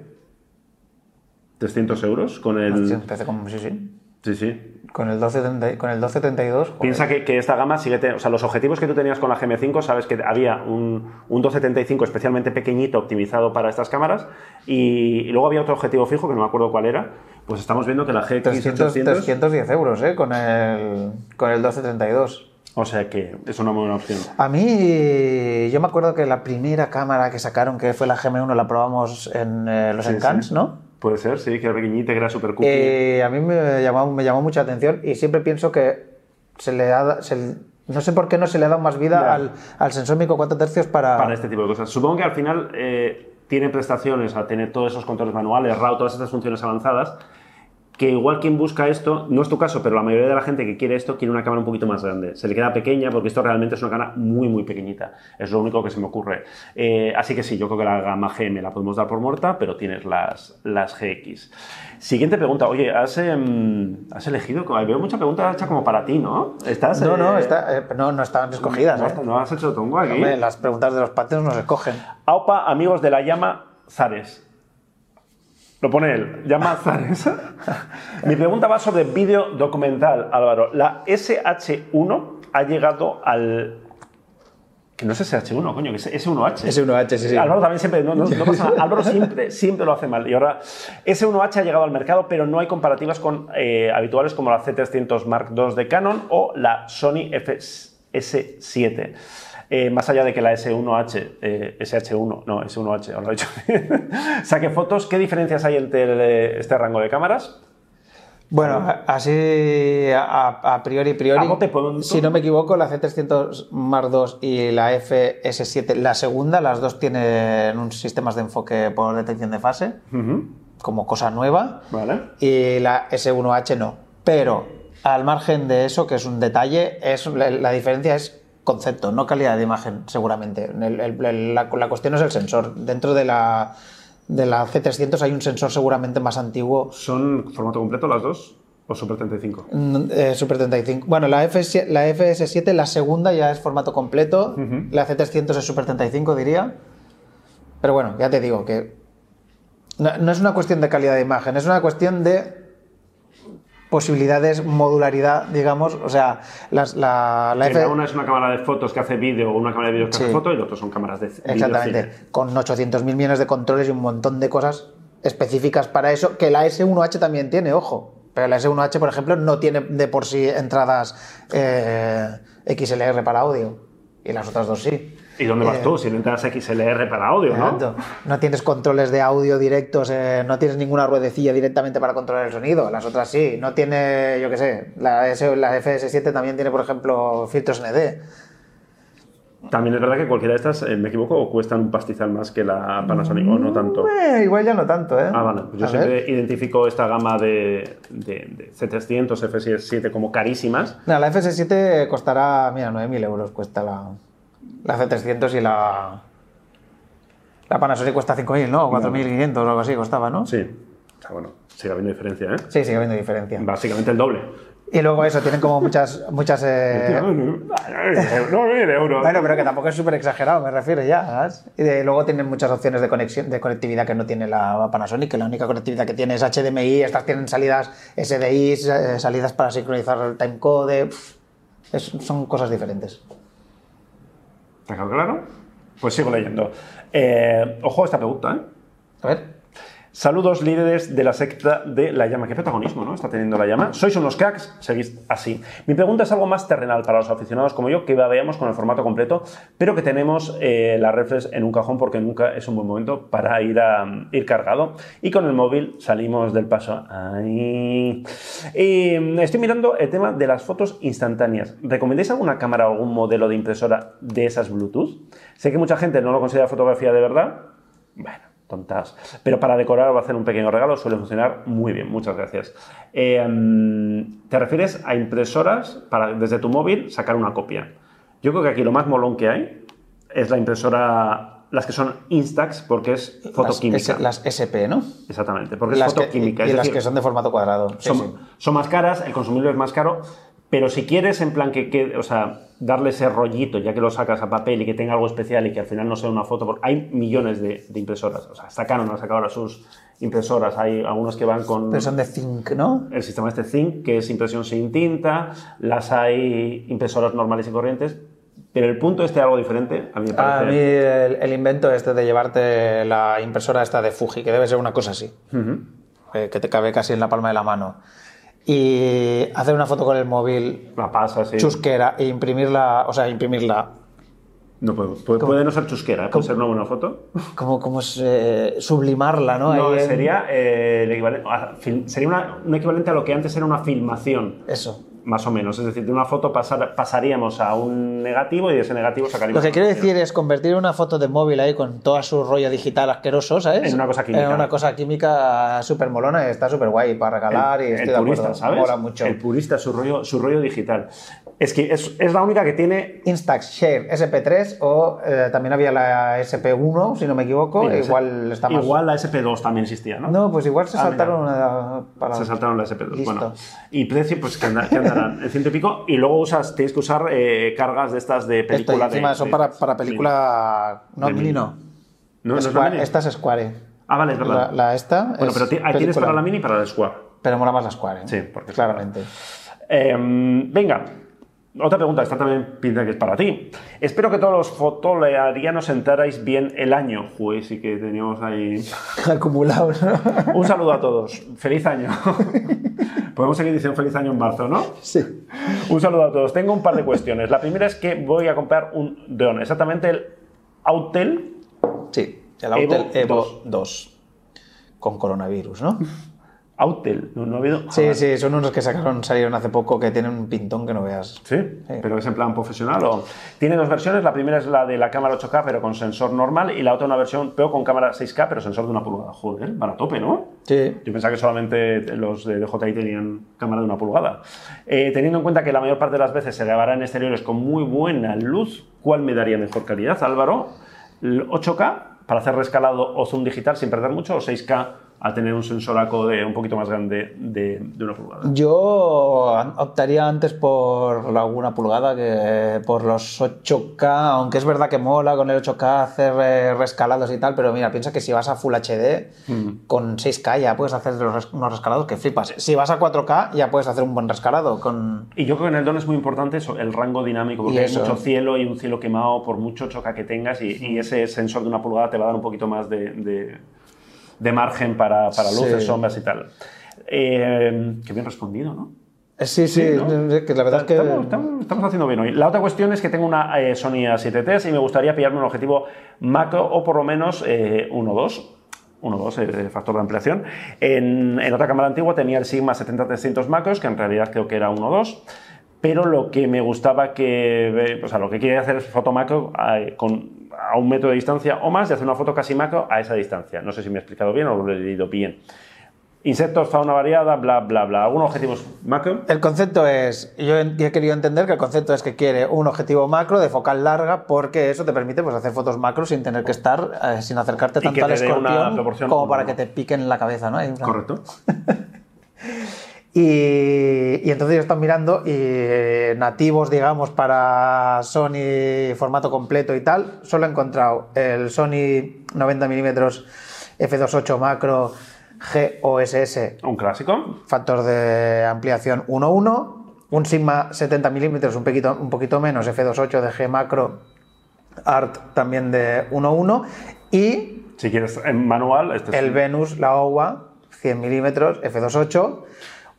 A: ¿300 euros con el...?
B: Sí, empecé con, sí, sí.
A: Sí, sí.
B: Con el 1270 con el 1272. joder.
A: Piensa que, que esta gama sigue... te- O sea, los objetivos que tú tenías con la GM5, sabes que había un, un 275 especialmente pequeñito optimizado para estas cámaras y, y luego había otro objetivo fijo que no me acuerdo cuál era. Pues estamos viendo que
B: la300,
A: GX800...
B: 310 euros, ¿eh? Con el, con el 1232.
A: O sea que es una buena opción.
B: A mí, yo me acuerdo que la primera cámara que sacaron, que fue la GM1, la probamos en eh, los
A: Sí,
B: Encants,
A: sí.
B: ¿no?
A: Puede ser, sí, que era pequeñita, que era súper cookie.
B: Eh, a mí me llamó, me llamó mucha atención y siempre pienso que se le ha, se- no sé por qué no se le ha dado más vida al, al sensor micro 4 tercios para...
A: para este tipo de cosas. Supongo que al final eh, tiene prestaciones a tener todos esos controles manuales, RAW, todas estas funciones avanzadas, que igual quien busca esto, no es tu caso, pero la mayoría de la gente que quiere esto quiere una cámara un poquito más grande. Se le queda pequeña porque esto realmente es una cámara muy, muy pequeñita. Es lo único que se me ocurre. Eh, así que sí, yo creo que la gama GM la podemos dar por muerta, pero tienes las, las GX. Siguiente pregunta. Oye, ¿has, em, has elegido? Veo mucha pregunta hecha como para ti, ¿no? ¿Estás,
B: No, no,
A: eh,
B: está- eh, no, no estaban escogidas.
A: no, no has hecho tongo aquí.
B: Hombre, las preguntas de los patrios nos escogen.
A: Aupa, amigos de la llama Zares. Lo pone él, llama Zares. Mi pregunta va sobre vídeo documental, Álvaro. La SH1 ha llegado al. Que no es SH1, coño, que es S1H.
B: S1H, sí, sí.
A: Álvaro también siempre, no, no- no pasa nada. Álvaro siempre, siempre lo hace mal. Y ahora, S1H ha llegado al mercado, pero no hay comparativas con eh, habituales como la C300 Mark II de Canon o la Sony FS7. Eh, más allá de que la S1H, eh, SH1, no, S1H, ahora lo he dicho, saque fotos, ¿qué diferencias hay entre el, eh, este rango de cámaras?
B: Bueno, así a, a priori, priori,
A: A
B: si no me equivoco, la C300 Mark II y la FS7, la segunda, las dos tienen un sistemas de enfoque por detección de fase, como cosa nueva,
A: Vale.
B: y la S1H no. Pero al margen de eso, que es un detalle, es, la, la diferencia es concepto, no calidad de imagen, seguramente. El- el- el- la, la cuestión es el sensor. Dentro de la, de la C300 hay un sensor seguramente más antiguo
A: ¿Son formato completo las dos? ¿O Super 35?
B: Mm, eh, Super 35. Bueno, la, FS, la FS7, la segunda ya es formato completo. La C300 es Super 35, diría. Pero bueno, ya te digo que no, no es una cuestión de calidad de imagen, es una cuestión de posibilidades, modularidad, digamos. O sea, las- la, F-
A: una es una cámara de fotos que hace vídeo o una cámara de vídeo que hace
B: Sí.
A: foto y la otra son cámaras de
B: Exactamente.
A: cine.
B: Con 800.000 millones de controles y un montón de cosas específicas para eso, que la S1H también tiene, ojo. Pero la S1H, por ejemplo, no tiene de por sí entradas eh, XLR para audio. Y las otras dos sí.
A: ¿Y dónde vas
B: Eh,
A: tú? Si no entras XLR para audio, ¿no?
B: Exacto. No tienes controles de audio directos, eh, no tienes ninguna ruedecilla directamente para controlar el sonido. Las otras sí. No tiene, yo qué sé, la, S, la FS7 también tiene, por ejemplo, filtros ND.
A: También es verdad que cualquiera de estas, eh, me equivoco, o cuestan un pastizal más que la Panasonic, o no tanto.
B: Eh, igual ya no tanto, ¿eh?
A: Ah, vale. Pues yo
B: A ver.
A: siempre identifico esta gama de, de, de C300, F7 como carísimas.
B: No, la FS7 costará, mira, 9.000 euros cuesta la, la C300 y la, la Panasonic cuesta 5.000, ¿no? O 4.500 o algo así costaba, ¿no?
A: Sí. O sea, bueno, sigue habiendo diferencia, ¿eh?
B: Sí, sigue habiendo diferencia.
A: Básicamente el doble.
B: Y luego eso, tienen como muchas... muchas eh,
A: No, euros.
B: Bueno, pero que tampoco es súper exagerado, me refiero ya. ¿sabes? Y de- luego tienen muchas opciones de conexión, de conectividad que no tiene la Panasonic, que la única conectividad que tiene es HDMI, estas tienen salidas SDI, eh, salidas para sincronizar el timecode, son cosas diferentes.
A: ¿Te ha quedado claro? Pues sigo leyendo. Eh, ojo a esta pregunta, ¿eh?
B: A ver.
A: Saludos líderes de la secta de la llama. Qué protagonismo, ¿no? Está teniendo la llama. Sois unos cracks, seguís así. Mi pregunta es algo más terrenal para los aficionados como yo, que veamos con el formato completo, pero que tenemos eh, la reflex en un cajón porque nunca es un buen momento para ir, a, ir cargado. Y con el móvil salimos del paso. Mm, estoy mirando el tema de las fotos instantáneas. ¿Recomendáis alguna cámara o algún modelo de impresora de esas Bluetooth? Sé que mucha gente no lo considera fotografía de verdad. Bueno, tontas. Pero para decorar o hacer un pequeño regalo suele funcionar muy bien. Muchas gracias. Eh, ¿Te refieres a impresoras para desde tu móvil sacar una copia? Yo creo que aquí lo más molón que hay es la impresora, las que son Instax, porque es fotoquímica.
B: Las, las SP, ¿no?
A: Exactamente, porque
B: Las
A: es
B: que-
A: fotoquímica.
B: y
A: es
B: las
A: decir,
B: que son de formato cuadrado. Sí,
A: son,
B: sí.
A: son más caras, el consumible es más caro, pero si quieres en plan que, que- o sea, darle ese rollito, ya que lo sacas a papel y que tenga algo especial y que al final no sea una foto, porque hay millones de, de impresoras, o sea, hasta Canon ha sacado ahora sus impresoras, hay algunos que van con
B: Pero son de Think, ¿no?
A: el sistema este Zinc, que es impresión sin tinta, las hay impresoras normales y corrientes, pero el punto este algo diferente, a mí me
B: A
A: parece...
B: mí el, el invento este de llevarte la impresora esta de Fuji, que debe ser una cosa así,
A: Ujú.
B: eh, que te cabe casi en la palma de la mano, y hacer una foto con el móvil
A: La pasa, sí.
B: chusquera e imprimirla, o sea, imprimirla,
A: No puede, puede, puede no ser chusquera, ¿eh? puede ser una buena foto.
B: como, como es, eh, sublimarla, ¿no?
A: No, sería, eh, el equivalente, sería una- un equivalente a lo que antes era una filmación,
B: Eso.
A: Más o menos. Es decir, de una foto pasar- pasaríamos a un negativo y de ese negativo sacaríamos
B: Lo que quiero decir es convertir una foto de móvil ahí con todo su rollo digital asqueroso, ¿sabes?
A: En una cosa química.
B: En una cosa química súper molona y está súper guay para regalar y estoy
A: el
B: de
A: purista,
B: acuerdo.
A: ¿sabes?
B: Mola mucho.
A: El purista, su rollo, su rollo digital. Es que es, es la única que tiene...
B: Instax Share SP3 o eh, también había la SP1, si no me equivoco,
A: Mira,
B: igual está más...
A: Igual la SP2 también existía, ¿no?
B: No, pues igual se
A: Ah,
B: saltaron una para...
A: Se saltaron la SP2.
B: Listo.
A: Bueno, y precio, pues que, anda- que andarán en ciento y pico. Y luego usas, tienes que usar eh, cargas de estas de
B: Esto,
A: película. de-
B: encima son
A: de-
B: para, para película... No,
A: De
B: Mini
A: Mini.
B: no.
A: No, no es la
B: Square- esta es Square.
A: Ah, vale, es
B: La,
A: verdad.
B: la esta
A: bueno,
B: es
A: pero ahí tienes para la Mini y para la Square.
B: Pero mola más la Square, ¿eh?
A: Sí, porque
B: Claramente.
A: Eh, venga, otra pregunta, esta también pinta que es para ti. Espero que todos los fotolearianos entrarais bien el año. Joder, sí que teníamos ahí...
B: Acumulado, ¿no?
A: Un saludo a todos. Feliz año. Podemos seguir diciendo feliz año en marzo, ¿no?
B: Sí.
A: Un saludo a todos. Tengo un par de cuestiones. La primera es que voy a comprar un dron, exactamente el Autel.
B: Sí, el
A: Evo
B: Autel Evo
A: 2.
B: 2. Con coronavirus, ¿no?
A: Autel, no, no ha habido.
B: Sí,
A: jamás.
B: sí, son unos que sacaron, salieron hace poco que tienen un pintón que no veas.
A: Sí, pero es en plan profesional. O... Tiene dos versiones. La primera es la de la cámara 8K, pero con sensor normal, y la otra una versión pero con cámara 6K, pero sensor de una pulgada. Joder, van a tope, ¿no?
B: Sí.
A: Yo pensaba que solamente los de DJI tenían cámara de una pulgada. Eh, teniendo en cuenta que la mayor parte de las veces se grabará en exteriores con muy buena luz, ¿cuál me daría mejor calidad, Álvaro? ¿El ¿8K para hacer rescalado o zoom digital sin perder mucho o 6K al tener un sensoraco de un poquito más grande de, de una pulgada?
B: Yo optaría antes por alguna pulgada que por los 8K, aunque es verdad que mola con el 8K hacer eh, rescalados y tal, pero mira, piensa que si vas a Full HD, con 6K ya puedes hacer unos rescalados que flipas. Si vas a 4K ya puedes hacer un buen rescalado con...
A: Y yo creo que en el don es muy importante eso, el rango dinámico, porque hay mucho cielo y un cielo quemado por mucho choca que tengas y, y ese sensor de una pulgada te va a dar un poquito más de, de- de margen para, para luces,
B: Sí.
A: sombras y tal. Eh, qué bien respondido, ¿no?
B: Eh, Sí, sí,
A: Sí, ¿no?
B: que la verdad es que...
A: Estamos, estamos- estamos haciendo bien hoy. La otra cuestión es que tengo una eh, Sony A7T y me gustaría pillarme un objetivo macro o por lo menos eh, 1.2. 1.2, eh, factor de ampliación. En, en otra cámara antigua tenía el Sigma 70-300 macros, que en realidad creo que era 1.2. Pero lo que me gustaba que, o sea, lo que quería hacer es foto macro con, a un metro de distancia o más y hacer una foto casi macro a esa distancia. No sé si me he explicado bien o lo he leído bien. Insectos, fauna variada, bla, bla, bla. ¿Algunos objetivos macro?
B: El concepto es, yo he querido entender que el concepto es que quiere un objetivo macro de focal larga porque eso te permite pues, hacer fotos macro sin tener que estar, eh, sin acercarte tanto al escorpión como para que te piquen en la cabeza, ¿no?
A: Correcto.
B: Y, y entonces yo estaba mirando y eh, nativos, digamos, para Sony formato completo y tal, solo he encontrado el Sony 90mm f2.8 macro GOSS
A: Un clásico.
B: factor de ampliación 1.1, un Sigma 70mm un poquito, un poquito menos, f2.8 de G macro Art también de 1.1 y
A: Si quieres en manual, este es
B: el Venus, la OWA 100mm f2.8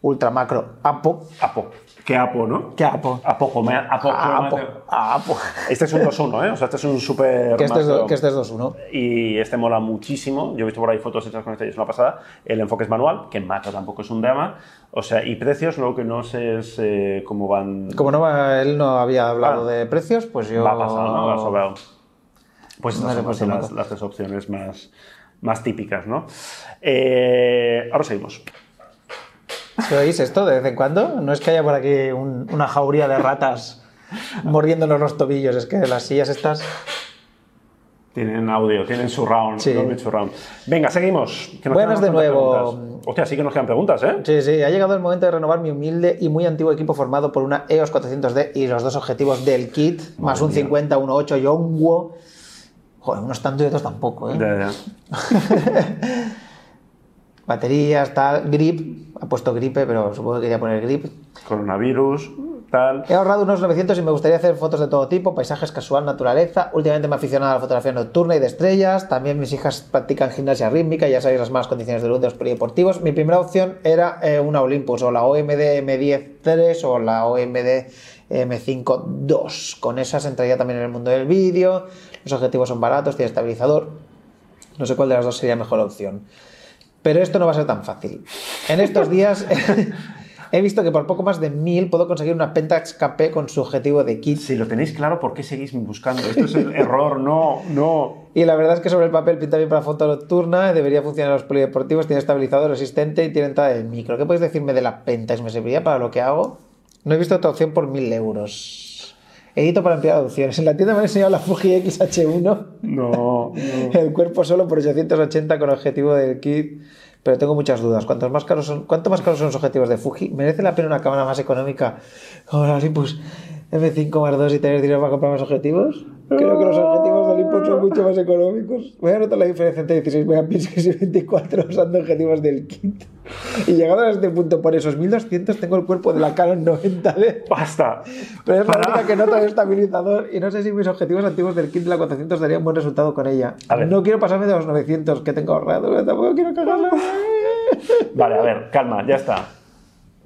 B: ultra macro APO.
A: Apo. Que Apo, ¿no?
B: ¿Qué APO?
A: Apo, Apo,
B: APO. APO.
A: Este es un 2-1, ¿eh? O sea, este es un súper.
B: Que este que este es 2.1.
A: Y este mola muchísimo. Yo he visto por ahí fotos hechas con este y es una pasada. El enfoque es manual, que en macro tampoco es un drama. O sea, y precios, lo que no sé es eh, cómo van.
B: Como no, va- él no había hablado
A: Ah.
B: de precios, pues yo...
A: Va pasado, ¿no? Va sobrado. Pues estas son las, las tres opciones más, más típicas, ¿no? Eh, ahora seguimos.
B: ¿Se oís esto de vez en cuando? No es que haya por aquí un- una jauría de ratas mordiéndonos los tobillos, es que las sillas estas...
A: Tienen audio, tienen surround,
B: Sí.
A: Dolby surround. Venga, seguimos. que nos
B: Buenas de nuevo.
A: Hostia, sí que nos quedan preguntas, ¿eh?
B: Sí, sí, ha llegado el momento de renovar mi humilde y muy antiguo equipo formado por una EOS 400D y los dos objetivos del kit, más un
A: mía.
B: 50, 1.8 Yongwo. Joder, unos tantos y otros tampoco, ¿eh?
A: Ya, ya.
B: Baterías, tal, grip, ha puesto gripe, pero supongo que quería poner grip.
A: Coronavirus, tal.
B: He ahorrado unos 900 y me gustaría hacer fotos de todo tipo, paisajes casual, naturaleza. Últimamente me he aficionado a la fotografía nocturna y de estrellas. También mis hijas practican gimnasia rítmica, ya sabéis las malas condiciones de luz de los polideportivos. Mi primera opción era eh, una Olympus o la OMD M10 o la OMD M5 II. Con esas entraría también en el mundo del vídeo. Los objetivos son baratos, tiene estabilizador. No sé cuál de las dos sería mejor opción. Pero esto no va a ser tan fácil. En estos días he visto que por poco más de 1000 puedo conseguir una Pentax KP con su objetivo de kit.
A: Si lo tenéis claro, ¿por qué seguís buscando? Esto es el error, no, no.
B: Y la verdad es que sobre el papel pinta bien para foto nocturna, debería funcionar en los polideportivos, tiene estabilizador resistente y tiene entrada de micro. ¿Qué podéis decirme de la Pentax? ¿Me serviría para lo que hago? No he visto otra opción por 1000 euros. Edito para emplear opciones. En la tienda me han enseñado la Fuji XH1.
A: No, no.
B: El cuerpo solo por 880 con objetivo del kit. Pero tengo muchas dudas. ¿Cuántos más caros son, ¿Cuánto más caros son los objetivos de Fuji? ¿Merece la pena una cámara más económica como la Olympus M5 más 2 y tener dinero para comprar más objetivos? Creo que los objetivos de Olympus son mucho más económicos. Voy a notar la diferencia entre 16 megapíxeles y 24 usando objetivos del kit. Y llegado a este punto, por esos 1200 tengo el cuerpo de la Canon 90D.
A: Basta.
B: Pero es la única que nota el estabilizador y no sé si mis objetivos antiguos del kit de la 400 darían buen resultado con ella.
A: A ver.
B: No quiero pasarme de los 900 que tengo ahorrados, pero tampoco quiero cagarla.
A: Vale, a ver, calma, ya está.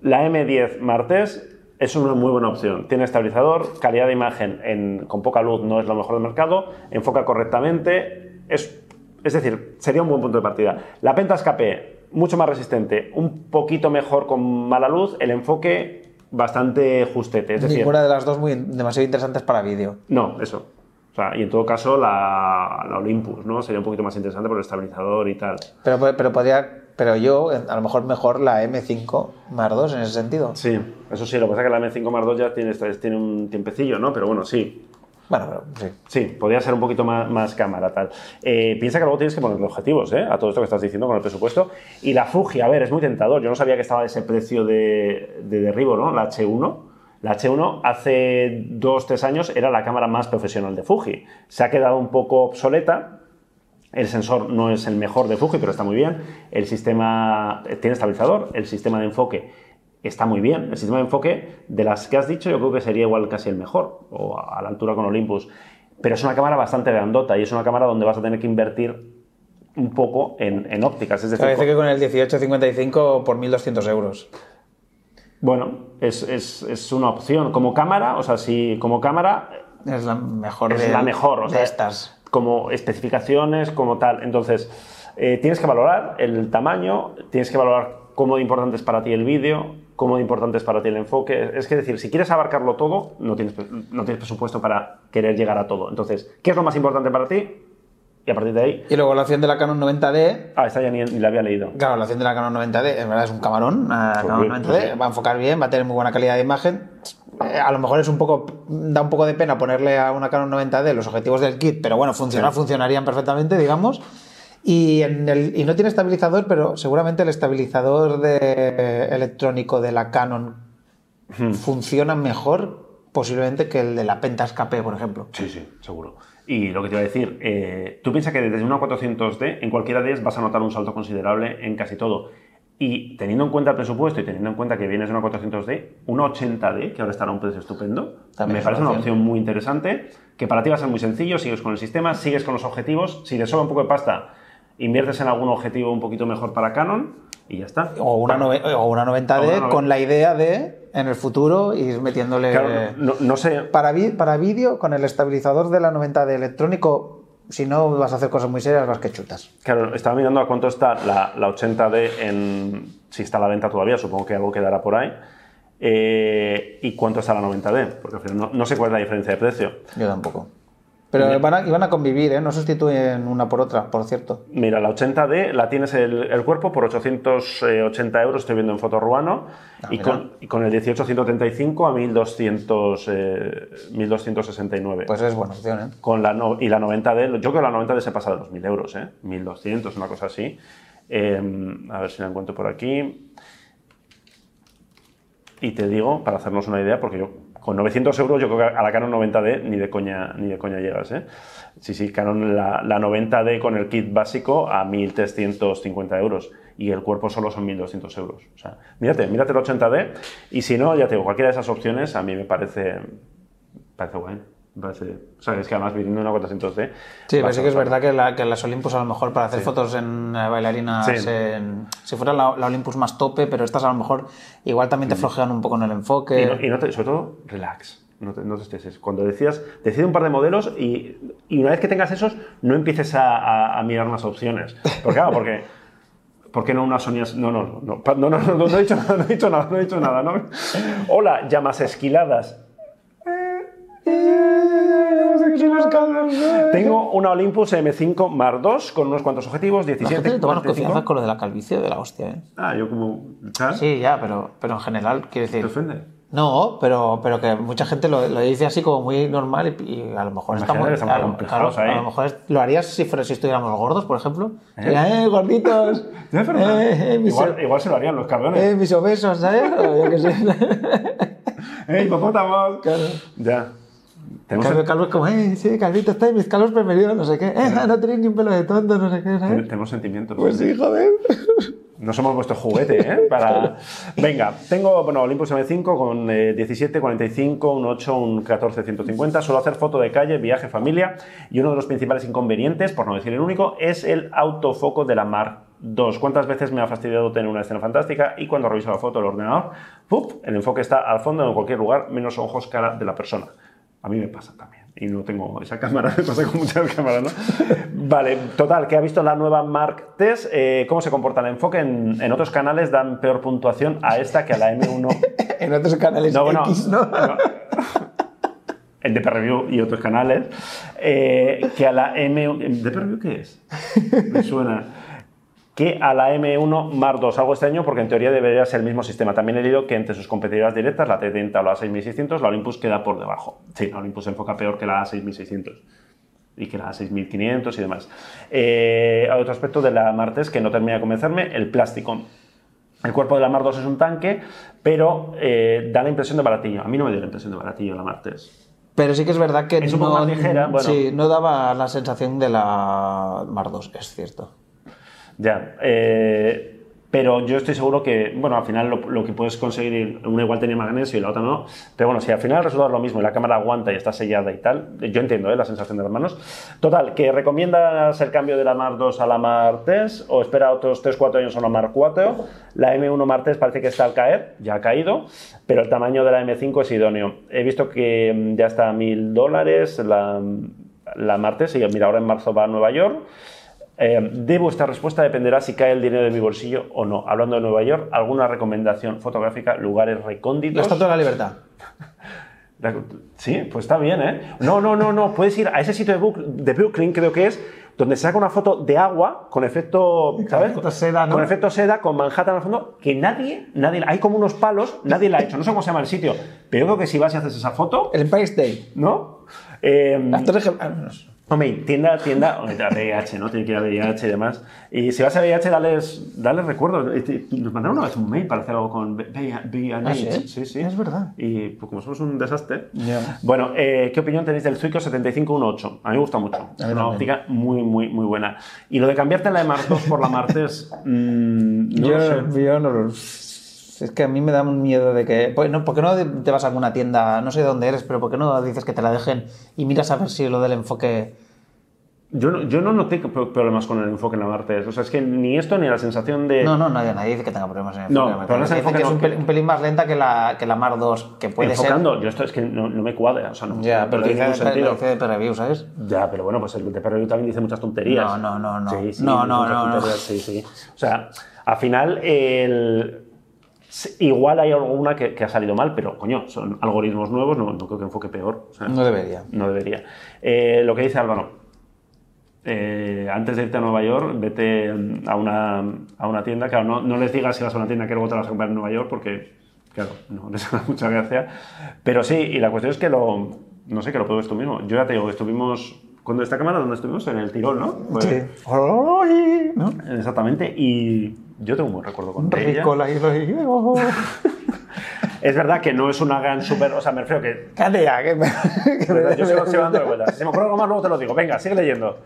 A: La M10 Martes es una muy buena opción. Tiene estabilizador, calidad de imagen en- con poca luz no es lo mejor del mercado, enfoca correctamente, es, es decir, sería un buen punto de partida. La Pentax KP mucho más resistente, un poquito mejor con mala luz, el enfoque bastante justete. Es decir,
B: Ninguna de las dos muy demasiado interesantes para vídeo.
A: no, eso. O sea, y en todo caso la, la Olympus, ¿no? Sería un poquito más interesante por el estabilizador y tal.
B: Pero, pero podría, pero yo, a lo mejor mejor la M5 más 2 en ese sentido.
A: Sí, eso sí, lo que pasa es que la M5 Mark II ya tiene, tiene un tiempecillo, ¿no? Pero bueno, sí,
B: Bueno, pero sí.
A: Sí, podría ser un poquito más, más cámara, tal. Eh, piensa que luego tienes que ponerle objetivos, ¿eh? A todo esto que estás diciendo con el presupuesto. Y la Fuji, a ver, es muy tentador. Yo no sabía que estaba ese precio de, de derribo, ¿no? La H1. La H1 hace dos, tres años era la cámara más profesional de Fuji. Se ha quedado un poco obsoleta. El sensor no es el mejor de Fuji, pero está muy bien. El sistema tiene estabilizador. El sistema de enfoque está muy bien. El sistema de enfoque, de las que has dicho, yo creo que sería igual casi el mejor, o a la altura con Olympus. Pero es una cámara bastante grandota y es una cámara donde vas a tener que invertir un poco en, en ópticas. Es decir,
B: Parece que con el 1855 por 1200 euros.
A: bueno, es, es- es una opción. Como cámara, o sea, si como cámara
B: Es la mejor
A: es
B: de,
A: la mejor, o
B: de
A: sea,
B: estas.
A: Como especificaciones, como tal. Entonces, eh, tienes que valorar el tamaño, tienes que valorar cómo de importante es para ti el vídeo, cómo de importante es para ti el enfoque. Es que decir, si quieres abarcarlo todo, no tienes, no tienes presupuesto para querer llegar a todo. Entonces, ¿qué es lo más importante para ti? Y a partir de ahí,
B: Y luego la opción de la Canon 90D.
A: ah, esta ya ni, ni la había leído.
B: Claro, la opción de la Canon 90D, es verdad, es un camarón. La
A: Pues
B: Canon
A: bien,
B: 90D
A: pues
B: va a enfocar bien, va a tener muy buena calidad de imagen. Eh, a lo mejor es un poco, da un poco de pena ponerle a una Canon 90D los objetivos del kit, pero bueno, funcionar,
A: Sí.
B: funcionarían perfectamente, digamos. Y, en el- y no tiene estabilizador, pero seguramente el estabilizador de- electrónico de la Canon
A: Hmm.
B: funciona mejor posiblemente que el de la Pentax KP, por ejemplo.
A: Sí, sí, seguro. Y lo que te iba a decir, eh, tú piensas que desde una 400D, en cualquiera de ellas vas a notar un salto considerable en casi todo. Y teniendo en cuenta el presupuesto y teniendo en cuenta que vienes de una 400D, una 80D, que ahora estará a un precio estupendo,
B: También
A: me
B: es
A: parece
B: una
A: opción muy interesante, que para ti va a ser muy sencillo, sigues con el sistema, sigues con los objetivos, si te sobra un poco de pasta, inviertes en algún objetivo un poquito mejor para Canon y ya está.
B: O una, nove- o una 90D
A: O una nove-
B: con la idea de, en el futuro, ir metiéndole...
A: Claro, no, no sé,
B: Para, vi- para vídeo, con el estabilizador de la 90 de electrónico, si no vas a hacer cosas muy serias, vas que chutas.
A: Claro, estaba mirando a cuánto está la, la 80D en. Si está a la venta todavía, supongo que algo quedará por ahí. Eh, ¿Y cuánto está la 90D? Porque al final no, no sé cuál es la diferencia de precio.
B: Yo tampoco. Pero van a, van a convivir, ¿eh? No sustituyen una por otra, por cierto.
A: Mira, la 80D la tienes el, el cuerpo por 880 euros, estoy viendo en Fotoruano,
B: Ah,
A: y, con, y con el 1835 a 1200, eh, 1269.
B: Pues es buena opción, ¿eh?
A: Con la no- y la 90D, yo creo que la 90D se pasa de los 1000 euros, ¿eh? 1200, una cosa así. Eh, a ver si la encuentro por aquí. Y te digo, para hacernos una idea, porque yo con 900 euros yo creo que a la Canon 90D ni de coña, ni de coña llegas, ¿eh? Sí, sí, Canon la, la 90D con el kit básico a 1.350 euros y el cuerpo solo son 1.200 euros. O sea, mírate, mírate el 80D y si no, ya te digo, cualquiera de esas opciones a mí me parece, parece guay. Parece, o sea, es que además viniendo una 400D...
B: Sí, pero sí que es verdad que, la- que las Olympus a lo mejor para hacer fotos en eh, bailarinas,
A: Sí.
B: en- si fuera la, la Olympus más tope, pero estas a lo mejor igual también te flojean un poco en el enfoque.
A: Mm. Y, no, y no te- sobre todo, relax. No te, no te estreses. Cuando decías, decide un par de modelos y, y una vez que tengas esos, no empieces a, a- a mirar más opciones. Porque, claro, porque. ¿Por qué no una Sony? No, no, no, pa- no, no, no, no he dicho nada, no he dicho nada, no he dicho nada, ¿no? Hola, llamas esquiladas. Tengo una Olympus M5 Mark II con unos cuantos objetivos,
B: La
A: 17,
B: gente toma
A: 45.
B: confianza con lo de la calvicie de la hostia, ¿eh?
A: Ah, yo como... ¿sabes?
B: Sí, ya, pero, pero en general, quiero
A: ¿Te
B: decir...
A: ofende?
B: No, pero, pero que mucha gente lo, lo dice así como muy normal y, y a lo mejor lo-
A: acomplejados
B: claro,
A: ahí.
B: a lo mejor es- lo harías si, fuera, si estuviéramos gordos, por ejemplo. Sería, ¡Eh, gorditos! ¡Eh, eh, mis,
A: igual, igual se lo harían los cabrones.
B: eh, mis obesos, ¿sabes? O yo qué sé.
A: ¡Eh, hipopótamos!
B: Claro.
A: Ya. Tenemos,
B: es como, ¡eh, sí, calvito, estáis mis calvos preferidos, no sé qué! ¡Eh, no tenéis ni un pelo de tonto, no sé qué!
A: tenemos sentimientos.
B: Pues sí, joder.
A: No somos vuestro juguete, ¿eh? Para... Venga, tengo, bueno, Olympus M5 con eh, 17, 45, un 8, un 14, 150. Suelo hacer foto de calle, viaje, familia. Y uno de los principales inconvenientes, por no decir el único, es el autofoco de la Mark II. ¿Cuántas veces me ha fastidiado tener una escena fantástica y cuando reviso la foto del ordenador, ¡pup! el enfoque está al fondo en cualquier lugar, menos ojos, cara de la persona? A mí me pasa también. y no tengo esa cámara, me pasa con muchas cámaras, ¿no? Vale, total, que ha visto la nueva Mark Test, eh, cómo se comporta el enfoque. En, en otros canales dan peor puntuación a esta que a la M1.
B: en otros canales
A: No, bueno,
B: X, ¿no?
A: no. En DP Review y otros canales, eh, que a la M1. ¿DP Review qué es? Me suena. Que a la M1 Mark II, algo extraño porque en teoría debería ser el mismo sistema. También he leído que entre sus competidoras directas, la T30 o la 6600, la Olympus queda por debajo. Sí, la Olympus se enfoca peor que la 6600 y que la 6500 y demás. Eh, otro aspecto de la Martes que no termina de convencerme, el plástico. El cuerpo de la Mar 2 es un tanque, pero eh, da la impresión de baratillo. A mí no me dio la impresión de baratillo la Martes.
B: Pero sí que es verdad que
A: Es un poco
B: no,
A: más ligera, bueno.
B: sí, no daba la sensación de la Mar 2, es cierto.
A: Ya. eh, pero yo estoy seguro que, bueno, al final lo, lo que puedes conseguir, una igual tenía magnesio y la otra no, pero bueno, si al final el resultado es lo mismo y la cámara aguanta y está sellada y tal, yo entiendo ¿eh? la sensación de las manos. Total, que recomiendas el cambio de la Mar 2 a la Mar 3 o espera otros 3-4 años a la Mar 4. La M1 Mar 3 parece que está al caer, ya ha caído, pero el tamaño de la M5 es idóneo. He visto que mm, ya está a 1000 dólares la, la Mar 3 y mira, ahora en marzo va a Nueva York. Eh, de vuestra respuesta dependerá si cae el dinero de mi bolsillo o no. Hablando de Nueva York, ¿alguna recomendación fotográfica, lugares
B: La
A: recónditos?
B: Estatua de la Libertad.
A: Sí, pues está bien, ¿eh? No, no, no, no. Puedes ir a ese sitio de, Brook- de Brooklyn, creo que es, donde se saca una foto de agua con efecto, ¿sabes?
B: efecto seda, ¿no?
A: Con efecto seda, con Manhattan al fondo, que nadie, nadie, hay como unos palos, nadie la ha hecho. No sé cómo se llama el sitio, pero yo creo que si vas y haces esa foto,
B: El Empire State.
A: ¿no? Eh,
B: Las Torres
A: Hombre, tienda, tienda, a VIH, ¿no? Tiene que ir a VIH y demás. Y si vas a VIH, dales, dales recuerdos. Nos mandaron una vez un mail para hacer algo con VIH.
B: ¿Ah, sí?
A: sí, sí.
B: Es verdad.
A: Y pues como somos un desastre.
B: Ya.
A: Bueno, eh, ¿qué opinión tenéis del Zuico 7518? A mí me gusta mucho. Es una óptica muy, muy, muy buena. Y lo de cambiarte la de Mark 2 por la Martes, mm, no
B: yo,
A: lo sé.
B: yo no lo- Es que a mí me da un miedo de que. Pues no, ¿Por qué no te vas a alguna tienda? No sé de dónde eres, pero ¿por qué no dices que te la dejen y miras a ver si lo del enfoque.
A: Yo no, yo no noté pro- problemas con el enfoque en la Martes. O sea, es que ni esto ni la sensación de...
B: No, no, nadie, nadie dice que tenga problemas en el
A: No,
B: enfoque. Me
A: pero no es
B: parece que es
A: enfoque,
B: un
A: no,
B: pelín, un pelín más lenta que la, que la Mar 2, que puede
A: enfocando, yo esto es que no, no me cuadra. O sea, no,
B: ser. Ya,
A: no
B: pero
A: tiene
B: dice,
A: ningún sentido.
B: dice de review, ¿sabes?
A: Ya, pero bueno, pues el de Perreview también dice muchas tonterías.
B: No, no, no, no.
A: Sí, sí,
B: No, no, no, no.
A: Sí, sí. O sea, al final, el... igual hay alguna que, que ha salido mal, pero coño, son algoritmos nuevos, no, no creo que enfoque peor. O sea,
B: No debería.
A: No debería. Eh, lo que dice Álvaro. eh, antes de irte a Nueva York, vete a una, a una tienda. Claro, no, no les digas si vas a una tienda que luego te vas a comprar en Nueva York porque, claro, no les hace mucha gracia. Pero sí, y la cuestión es que lo, no sé, que lo pruebes tú mismo. Yo ya te digo, estuvimos, cuando esta cámara, ¿dónde estuvimos? En el Tirol, ¿no? Pues,
B: Sí. ¿No?
A: Exactamente, y yo tengo un buen recuerdo con ella.
B: Rico la hilo.
A: Es verdad que no es una gran super, o sea, me refiero que...
B: Cállate que me- que me-
A: Yo sigo, sigo dándole vueltas. Si me ocurre algo más, luego te lo digo. Venga, sigue leyendo.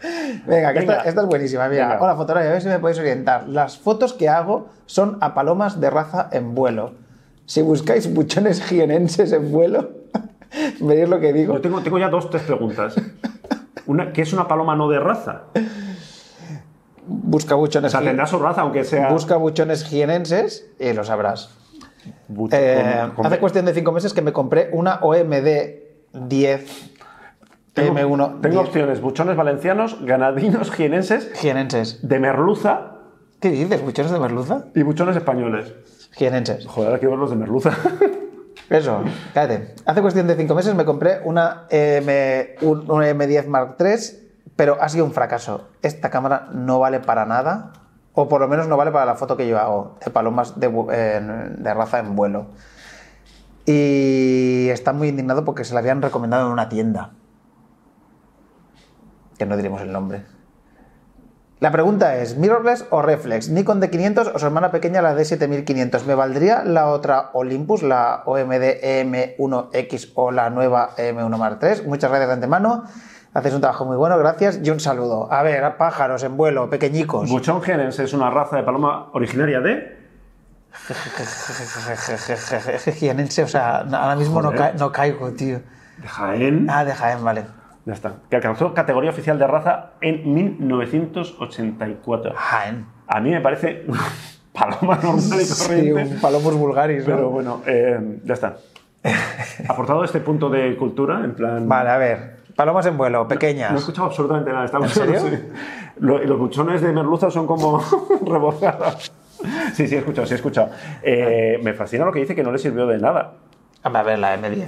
B: Venga, que
A: Venga.
B: Esta, esta es buenísima. Mira,
A: Venga.
B: hola fotografía, a ver si me podéis orientar. Las fotos que hago son a palomas de raza en vuelo. Si buscáis buchones jienenses en vuelo, veréis lo que digo.
A: Yo tengo, tengo ya dos, tres preguntas. Una, ¿Qué es una paloma no de raza?
B: Busca
A: O
B: buchones,
A: sea,
B: ji-
A: tendrá su raza, aunque sea...
B: busca buchones jienenses y lo sabrás.
A: Buch-
B: Eh,
A: con- con-
B: hace cuestión de cinco meses que me compré una OMD 10
A: tengo,
B: M1
A: Tengo
B: 10
A: opciones. Buchones valencianos, ganadinos, jienenses,
B: jienenses.
A: de merluza
B: ¿Qué dices? ¿Buchones de merluza?
A: y buchones españoles.
B: Jienenses.
A: Joder, ver los de merluza.
B: Eso, cállate. Hace cuestión de cinco meses me compré una, M, un, una M10 Mark III, pero ha sido un fracaso. Esta cámara no vale para nada, o por lo menos no vale para la foto que yo hago de palomas de, de raza en vuelo. Y está muy indignado porque se la habían recomendado en una tienda. Que no diremos el nombre. La pregunta es, ¿mirrorless o reflex? ¿Nikon D500 o su hermana pequeña la D7500? ¿Me valdría la otra Olympus, la OMD EM1X o la nueva EM1 Mark III? Muchas gracias de antemano. Hacéis un trabajo muy bueno, gracias y un saludo. A ver, pájaros en vuelo, pequeñicos.
A: Buchón jienense es una raza de paloma originaria de...
B: Jienense, o sea, ahora mismo no,
A: Joder.
B: ca- no caigo, tío.
A: de Jaén.
B: Ah, de Jaén, vale.
A: Ya está. Que alcanzó categoría oficial de raza en 1984.
B: Jaén.
A: A mí me parece paloma normal y
B: Sí,
A: corriente.
B: un Palomus vulgaris, ¿no?
A: Pero bueno, eh, ya está. Aportado este punto de cultura, en plan.
B: Vale, a ver. Palomas en vuelo, pequeñas.
A: No he escuchado absolutamente nada. Estamos,
B: ¿En serio?
A: Sí. Lo- los buchones de merluza son como rebozadas. Sí, sí, he escuchado, sí he escuchado. Eh, me fascina lo que dice que no le sirvió de nada.
B: A ver, la M10.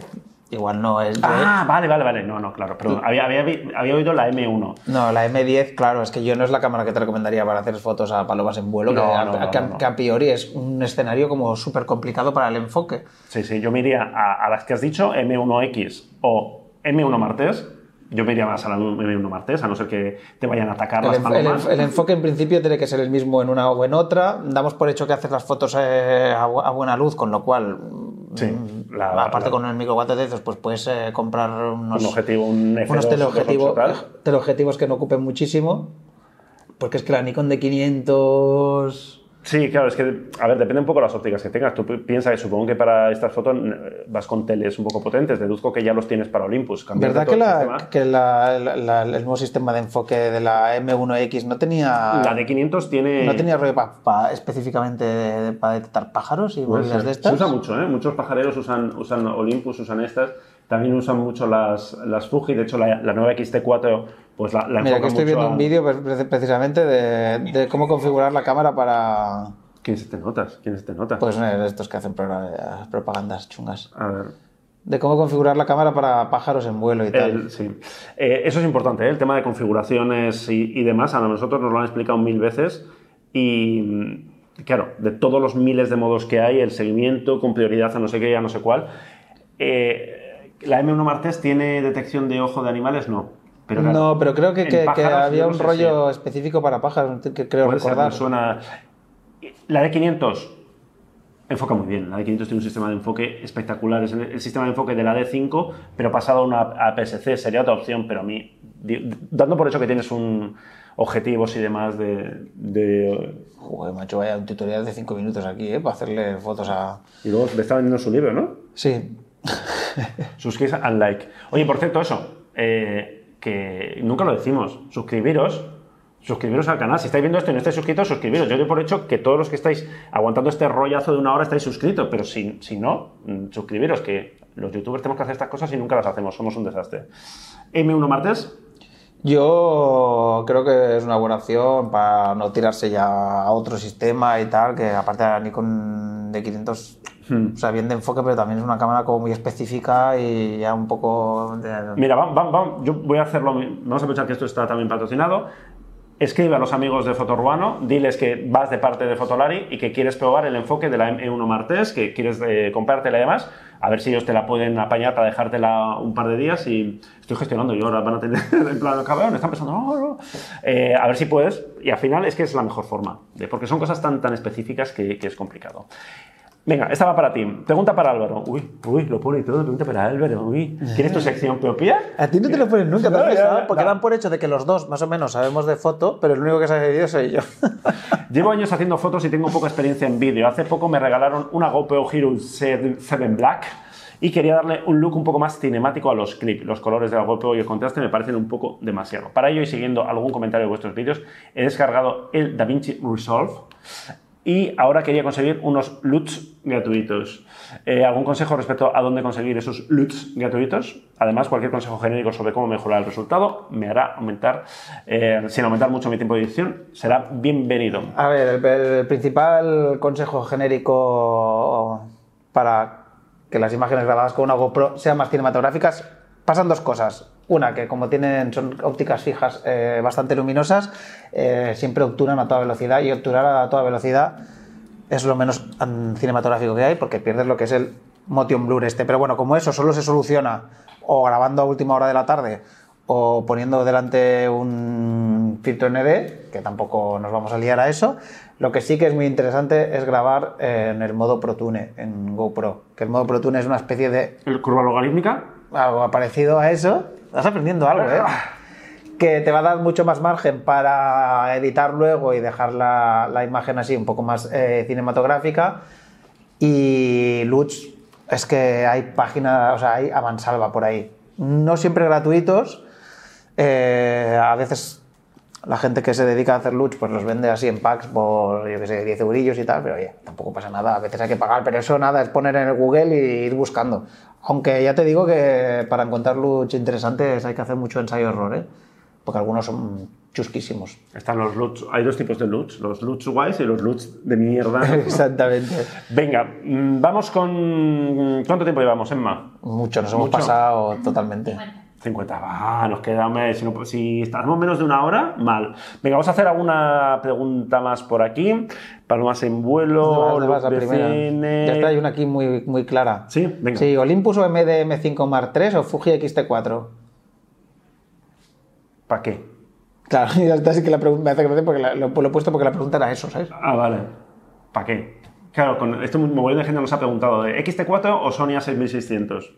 B: Igual no es de...
A: Ah, vale, vale, vale. No, no, claro. Pero había, había, había oído la M1.
B: No, la M10, claro, es que yo no es la cámara que te recomendaría para hacer fotos a palomas en vuelo,
A: No,
B: que, a,
A: no, no,
B: que a-
A: no, no.
B: que a priori es un escenario como súper complicado para el enfoque.
A: Sí, sí, yo me iría a, a las que has dicho, M1X o M1 Martes. Yo me iría más a la M1 Martes, a no ser que te vayan a atacar
B: El,
A: las
B: el
A: palomas.
B: el enfoque en principio tiene que ser el mismo en una o en otra. Damos por hecho que haces las fotos eh, a, bu- a buena luz, con lo cual,
A: Sí,
B: mm,
A: la-
B: aparte
A: la-
B: con el micro 4 tercios, pues puedes eh, comprar unos,
A: un objetivo, un F2,
B: unos teleobjetivo-
A: 2.8 tal.
B: teleobjetivos que no ocupen muchísimo. Porque es que la Nikon de 500...
A: Sí, claro, es que, a ver, depende un poco de las ópticas que tengas. Tú pi- piensas que supongo que para estas fotos vas con teles un poco potentes. Deduzco que ya los tienes para Olympus.
B: ¿Verdad que,
A: el
B: la, que la- la- la- el nuevo sistema de enfoque de la M1X no tenía,
A: La de 500 tiene...
B: no tenía rollo pa- pa- específicamente para detectar pájaros y
A: ser.
B: de estas?
A: Se usa mucho, ¿eh? Muchos pajareros usan, usan Olympus, usan estas. También usan mucho las, las Fuji. De hecho, la, la nueva XT4, pues la, la
B: Mira, que estoy viendo
A: a-
B: un vídeo pre- pre- precisamente de, de cómo configurar la cámara para...
A: ¿Quién se te notas? ¿Quién se te nota?
B: Pues eh, estos que hacen pro- propagandas chungas.
A: A ver...
B: De cómo configurar la cámara para pájaros en vuelo y tal.
A: Sí. Eh, eso es importante, ¿eh? el tema de configuraciones y, y demás. A nosotros nos lo han explicado mil veces. Y mm, claro, de todos los miles de modos que hay, el seguimiento con prioridad a no sé qué, a no sé cuál. eh, ¿La M1 Martes tiene detección de ojo de animales? No. Pero claro,
B: no, pero creo que, había un rollo específico para pájaros, que creo
A: Puede ser,
B: recordar.
A: me suena. La de 500 enfoca muy bien. La de 500 tiene un sistema de enfoque espectacular. Es el, el sistema de enfoque de la D5, pero pasado a una APS-C sería otra opción, pero a mí, dando por hecho que tienes un objetivos y demás de, de-
B: Joder, macho, vaya un tutorial de 5 minutos aquí, ¿eh? Para hacerle fotos a...
A: y luego le está vendiendo su libro, ¿no?
B: Sí.
A: Suscribirse and like. Oye, por cierto, eso, eh, que nunca lo decimos, suscribiros, suscribiros al canal. Si estáis viendo esto y no estáis suscritos, suscribiros. Yo doy por hecho que todos los que estáis aguantando este rollazo de una hora estáis suscritos, pero si, si no, mm, suscribiros, que los youtubers tenemos que hacer estas cosas y nunca las hacemos, somos un desastre. M1 martes,
B: Yo creo que es una buena opción para no tirarse ya a otro sistema y tal, que aparte de la Nikon de 500, o sea, bien de enfoque, pero también es una cámara como muy específica y ya un poco... de-
A: Mira, vamos, vamos, yo voy a hacerlo. Vamos a pensar que esto está también patrocinado. Escribe a los amigos de Fotoruano, diles que vas de parte de Fotolari y que quieres probar el enfoque de la M1 Martes, que quieres eh, comprártela y demás, a ver si ellos te la pueden apañar para dejártela un par de días y estoy gestionando. Yo ahora van a tener en plan, cabrón, están pensando. Eh, a ver si puedes. Y al final es que es la mejor forma, porque son cosas tan, tan específicas que es complicado. Venga, esta va para ti. Pregunta para Álvaro. Uy, uy, lo pone y todo. Pregunta para Álvaro. Uy, ¿quieres tu sección propia?
B: A ti no te lo ponen nunca, ¿te has
A: No, ya,
B: Porque dan por hecho de que los dos más o menos sabemos de foto, pero el único que sabe de vídeo soy yo.
A: Llevo años haciendo fotos y tengo poca experiencia en vídeo. Hace poco me regalaron una GoPro Hero 7 Black y quería darle un look un poco más cinemático a los clips. Los colores de la GoPro y el contraste me parecen un poco demasiado. Para ello y siguiendo algún comentario de vuestros vídeos, he descargado el DaVinci Resolve y ahora quería conseguir unos LUTs gratuitos. Eh, ¿Algún consejo respecto a dónde conseguir esos LUTs gratuitos? Además, cualquier consejo genérico sobre cómo mejorar el resultado me hará aumentar, eh, sin aumentar mucho mi tiempo de edición, será bienvenido.
B: A ver, el, el principal consejo genérico para que las imágenes grabadas con una GoPro sean más cinematográficas, pasan dos cosas. Una, que como tienen, son ópticas fijas eh, bastante luminosas, eh, siempre obturan a toda velocidad y obturar a toda velocidad es lo menos mm, cinematográfico que hay porque pierdes lo que es el motion blur este. Pero bueno, como eso solo se soluciona o grabando a última hora de la tarde o poniendo delante un filtro ND, que tampoco nos vamos a liar a eso, lo que sí que es muy interesante es grabar eh, en el modo ProTune, en GoPro, que el modo ProTune es una especie de
A: ¿El curva logarítmica?
B: algo parecido a eso. Estás aprendiendo algo, ¿eh? Que te va a dar mucho más margen para editar luego y dejar la, la imagen así un poco más eh, cinematográfica. Y Lutz, es que hay páginas, o sea, hay a mansalva por ahí. No siempre gratuitos, eh, a veces La gente que se dedica a hacer luch, pues los vende así en packs por, yo qué sé, 10 eurillos y tal, pero oye, tampoco pasa nada, a veces hay que pagar, pero eso nada, es poner en el Google y ir buscando. Aunque ya te digo que para encontrar luch interesantes hay que hacer mucho ensayo-error, ¿eh? Porque algunos son chusquísimos.
A: Están los LUTs, hay dos tipos de LUTs, los LUTs guays y los LUTs de mierda.
B: Exactamente.
A: Venga, mm, vamos con... ¿Cuánto tiempo llevamos, Emma?
B: Mucho, nos hemos pasado totalmente.
A: 50, va, nos queda, hombre, si, no- si estamos menos de una hora, mal. Venga, vamos a hacer alguna pregunta más por aquí. Palomas en vuelo,
B: ¿Dónde vas?
A: BCN.
B: Ya está, hay una aquí muy, muy clara.
A: Sí, venga.
B: Sí, Olympus o MD M5 Mark III o Fuji X-T4.
A: ¿Para qué?
B: Claro, ya está, sí que la pregunta me hace gracia porque la- lo, lo he puesto porque la pregunta era eso, ¿sabes?
A: Ah, vale. ¿Para qué? Claro, con esto un de gente nos ha preguntado, ¿de XT4 o Sony A6600?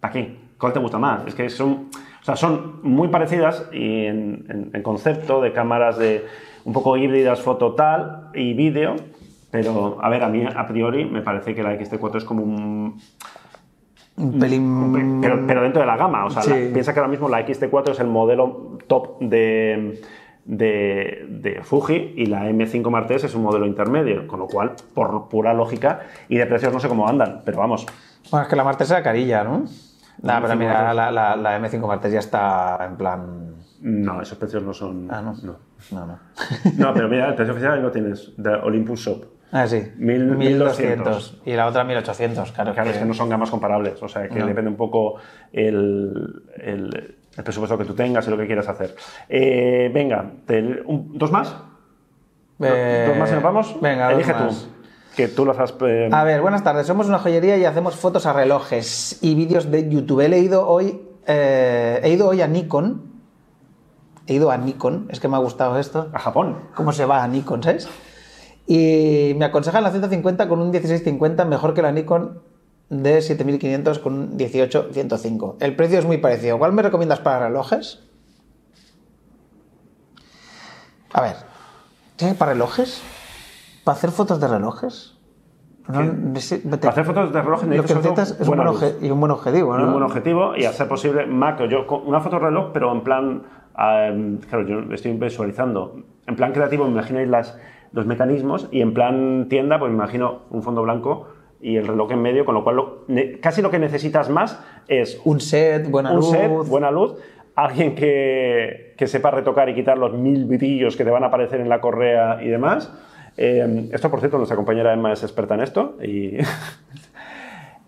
A: ¿Para qué? ¿Cuál te gusta más? Es que son, o sea, son muy parecidas y en, en- en concepto de cámaras de un poco híbridas foto tal y vídeo, pero a ver, a mí a priori me parece que la XT4 es como un...
B: Un pelín...
A: Pero, pero dentro de la gama, o sea,
B: Sí.
A: la- piensa que ahora mismo la XT4 es el modelo top de, de, de Fuji y la M5 Mark III es un modelo intermedio, con lo cual, por pura lógica y de precios no sé cómo andan, pero vamos,
B: Bueno, es que la Mark III era carilla, ¿no? Nah, pero
A: M5
B: mira, la, la, la M5 Mark III ya está en plan...
A: no, esos precios no son...
B: Ah, no.
A: no.
B: No, no.
A: No, pero mira, el precio oficial ahí lo tienes, de Olympus Shop.
B: Ah, sí.
A: Mil-
B: 1200. Y la otra 1800, claro.
A: Claro,
B: que-
A: es que no son gamas comparables, o sea, que
B: No.
A: depende un poco el, el- el presupuesto que tú tengas y lo que quieras hacer. Eh, venga, te- un- ¿dos más?
B: Eh,
A: ¿Dos más y nos vamos?
B: Venga, dos
A: Elige
B: más.
A: tú, que tú las has... eh,
B: A ver, buenas tardes. Somos una joyería y hacemos fotos a relojes y vídeos de YouTube. He leído hoy, eh, he ido hoy a Nikon. He ido a Nikon. Es que me ha gustado esto.
A: a Japón.
B: ¿Cómo se va a Nikon, sabes? Y me aconsejan la Z50 con un 1650 mejor que la Nikon de 7500 con un 18105. El precio es muy parecido. ¿Cuál me recomiendas para relojes? A ver, ¿tienes para relojes? ¿Para hacer fotos de relojes? No, te-
A: Para hacer fotos de reloj
B: lo que
A: necesitas
B: es un buen y un buen objetivo,
A: y
B: ¿no?
A: un buen objetivo y a ser posible macro. Yo una foto reloj, pero en plan, eh, claro, yo estoy visualizando. En plan creativo, me imagináis las, los mecanismos y en plan tienda, pues me imagino un fondo blanco y el reloj en medio, con lo cual lo- ne- casi lo que necesitas más es
B: Un set, buena
A: un
B: luz.
A: set, buena luz, alguien que, que sepa retocar y quitar los mil brillos que te van a aparecer en la correa y demás. Eh, esto, por cierto, nuestra compañera Emma es experta en esto. Y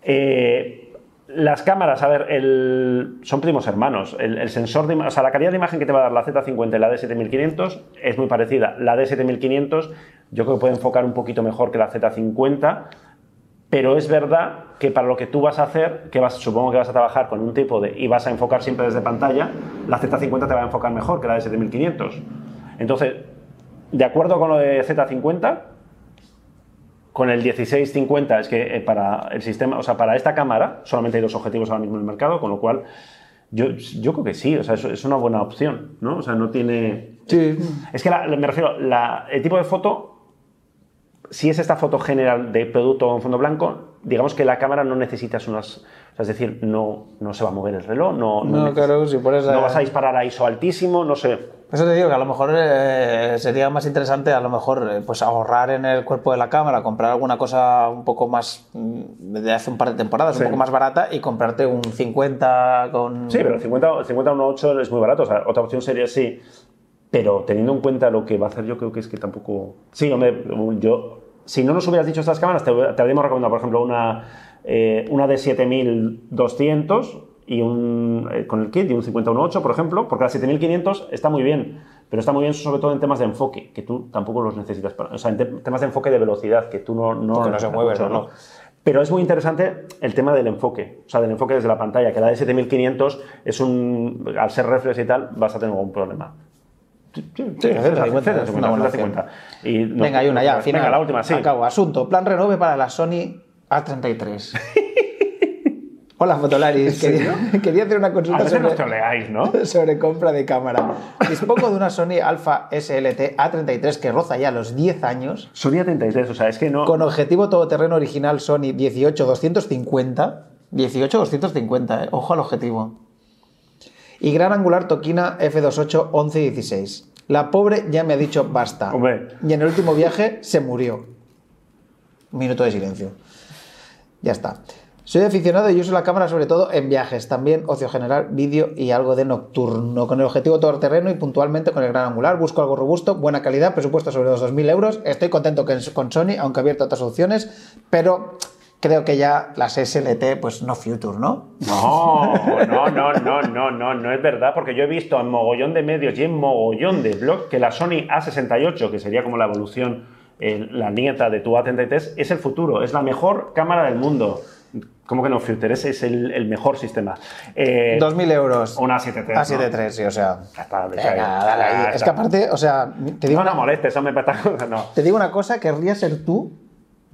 A: Eh, las cámaras, a ver, el- son primos hermanos. El, sensor de, o sea, la calidad de imagen que te va a dar la Z50 y la D7500 es muy parecida. La D7500 yo creo que puede enfocar un poquito mejor que la Z50, pero es verdad que para lo que tú vas a hacer, que vas, supongo que vas a trabajar con un tipo de y vas a enfocar siempre desde pantalla, la Z50 te va a enfocar mejor que la de 7500. Entonces, de acuerdo con lo de Z50, con el 1650 es que eh, para el sistema, o sea, para esta cámara solamente hay dos objetivos ahora mismo en el mercado, con lo cual yo, yo creo que sí, o sea, es, es una buena opción, ¿no? O sea, no tiene...
B: Sí. Es
A: que la- me refiero, la- el tipo de foto, si es esta foto general de producto en fondo blanco, digamos que la cámara no necesitas unas... o sea, es decir, no, no se va a mover el reloj, no,
B: No,
A: neces-
B: claro, si pones a-
A: no vas a disparar a ISO altísimo, no sé.
B: Eso te digo que a lo mejor eh, sería más interesante a lo mejor eh, pues ahorrar en el cuerpo de la cámara, comprar alguna cosa un poco más mm, de hace un par de temporadas,
A: Sí.
B: un poco más barata y comprarte un 50 con
A: Sí, pero el 50, el 50 1.8 es muy barato. O sea, otra opción sería sí. Pero teniendo en cuenta lo que va a hacer, yo creo que es que tampoco. Sí, hombre, yo. Si no nos hubieras dicho estas cámaras, te, te habríamos recomendado, por ejemplo, una, eh, una de 7200 y un, eh, con el kit y un 5018, por ejemplo, porque la 7500 está muy bien, pero está muy bien sobre todo en temas de enfoque, que tú tampoco los necesitas. Para, o sea, en te- temas de enfoque de velocidad, que tú no, no,
B: Porque no se mueve
A: mucho,
B: reloj.
A: pero es muy interesante el tema del enfoque, o sea, del enfoque desde la pantalla, que la de 7500 es un, al ser reflex y tal, vas a tener algún problema. Sí, sí,
B: Sí,
A: Z50,
B: 50, es una buena
A: Z50.
B: opción.
A: Y no-
B: Venga, hay una ya, al final.
A: Venga, la última, sí.
B: Acabo. Asunto. Plan renove para la Sony A33. Hola, Fotolaris. Quería, quería hacer una consulta
A: nos
B: sobre,
A: troleáis, ¿no?
B: sobre compra de cámara. Dispongo de una Sony Alpha SLT A33 que roza ya los 10 años
A: Sony 33, o sea, es que no...
B: con objetivo todoterreno original Sony 18-250. 18-250, eh. ojo al objetivo. Y gran angular Tokina F28 1116. La pobre ya me ha dicho basta.
A: Hombre.
B: Y en el último viaje se murió. Minuto de silencio. Ya está. Soy aficionado y uso la cámara sobre todo en viajes, también ocio general, vídeo y algo de nocturno. Con el objetivo todoterreno y puntualmente con el gran angular. Busco algo robusto, buena calidad, presupuesto sobre los 2.000 euros. Estoy contento con Sony, aunque he abierto otras opciones, pero creo que ya las SLT, pues no future, ¿no?
A: No, no, no, no, no, no, no es verdad, porque yo he visto en mogollón de medios y en mogollón de blogs que la Sony A68, que sería como la evolución, eh, la nieta de tu A33, es el futuro, es la mejor cámara del mundo. ¿Cómo que no, Future? Ese es el, el mejor sistema. Eh,
B: 2.000 euros.
A: Una 7.3.
B: A73, sí, o sea.
A: Está,
B: Venga, dale ahí. Es
A: está.
B: que aparte, o sea, te digo,
A: No, no
B: una,
A: molestes, eso me peta. No.
B: te digo una cosa, querría ser tú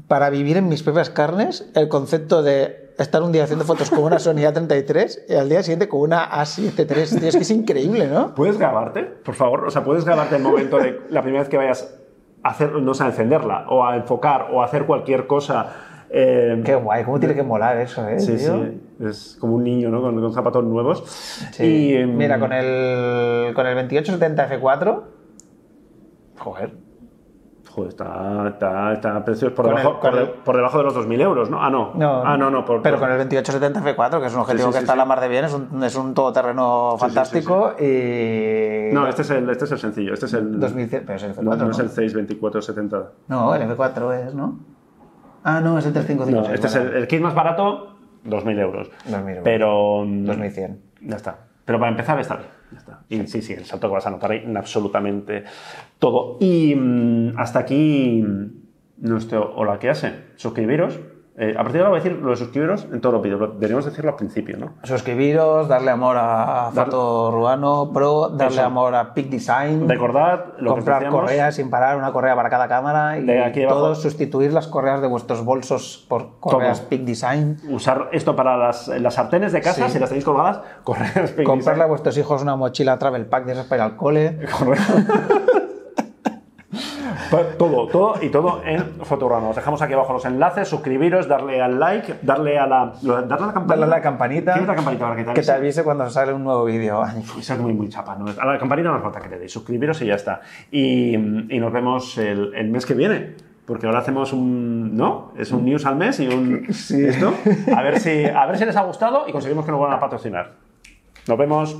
B: para vivir en mis propias carnes el concepto de estar un día haciendo fotos con una Sony A33 y al día siguiente con una A73. Tío, es que es increíble, ¿no?
A: ¿Puedes grabarte, por favor? O sea, ¿puedes grabarte el momento de la primera vez que vayas a hacer, no sé, a encenderla o a enfocar o a hacer cualquier cosa? Eh,
B: Qué guay, cómo tiene que molar eso, ¿eh?
A: Sí,
B: tío?
A: sí. Es como un niño, ¿no? Con, con zapatos nuevos.
B: Sí.
A: Y, em,
B: Mira, con el, con el 2870 F4. Joder.
A: Joder, está, está, está precios por debajo,
B: el-
A: por, de-
B: el-
A: por debajo de los 2.000 euros, ¿no? Ah, no.
B: No,
A: ah, no, no. por-
B: pero
A: por-
B: con el 2870 F4, que es un objetivo
A: sí,
B: que
A: sí,
B: está
A: sí.
B: a la mar de bien, es un, es un todoterreno fantástico y...
A: No, este es, el, este es el sencillo. Este es el.
B: 2100, pero es el F4,
A: no, no
B: ¿no?
A: es el 62470.
B: No, el F4 es, ¿no? Ah, no, es el 355.
A: No, este es el, el kit más barato, 2.000 euros.
B: 2.000 euros.
A: Pero. mm,
B: 2100.
A: Ya está. Pero para empezar está bien. Ya está. Y sí, sí, el salto que vas a notar ahí en absolutamente todo. Y mm, hasta aquí mm, nuestro Hola, ¿qué hace? Suscribiros. Eh, a partir de ahora voy a decir lo de suscribiros en los vídeos. pero Deberíamos decirlo al principio, ¿no?
B: Suscribiros, darle amor a Foto Ruano Pro, darle
A: Eso.
B: amor a Peak Design.
A: Recordad lo que
B: comprar
A: decíamos.
B: correas sin parar, una correa para cada cámara y todos sustituir las correas de vuestros bolsos por correas
A: Todo.
B: Peak Design.
A: Usar esto para las, las sartenes de casa,
B: Sí.
A: si las tenéis colgadas, correr.
B: Comprarle a vuestros hijos una mochila Travel Pack de esas para ir al cole.
A: todo, todo y todo en Fotorama. Os dejamos aquí abajo los enlaces, suscribiros, darle al like, darle a la, darle a la campanita.
B: Darle a la campanita.
A: ¿Quieres la campanita para que te
B: Que te
A: avise?
B: avise cuando sale un nuevo vídeo.
A: Eso es muy, muy chapa. ¿no? A la campanita no hace falta que le deis. Suscribiros y ya está. Y, y nos vemos el, el mes que viene. Porque ahora hacemos un. ¿No? Es un news al mes y un.
B: Sí.
A: ¿Esto? A ver, si, a ver si les ha gustado y conseguimos que nos vuelvan a patrocinar. Nos vemos.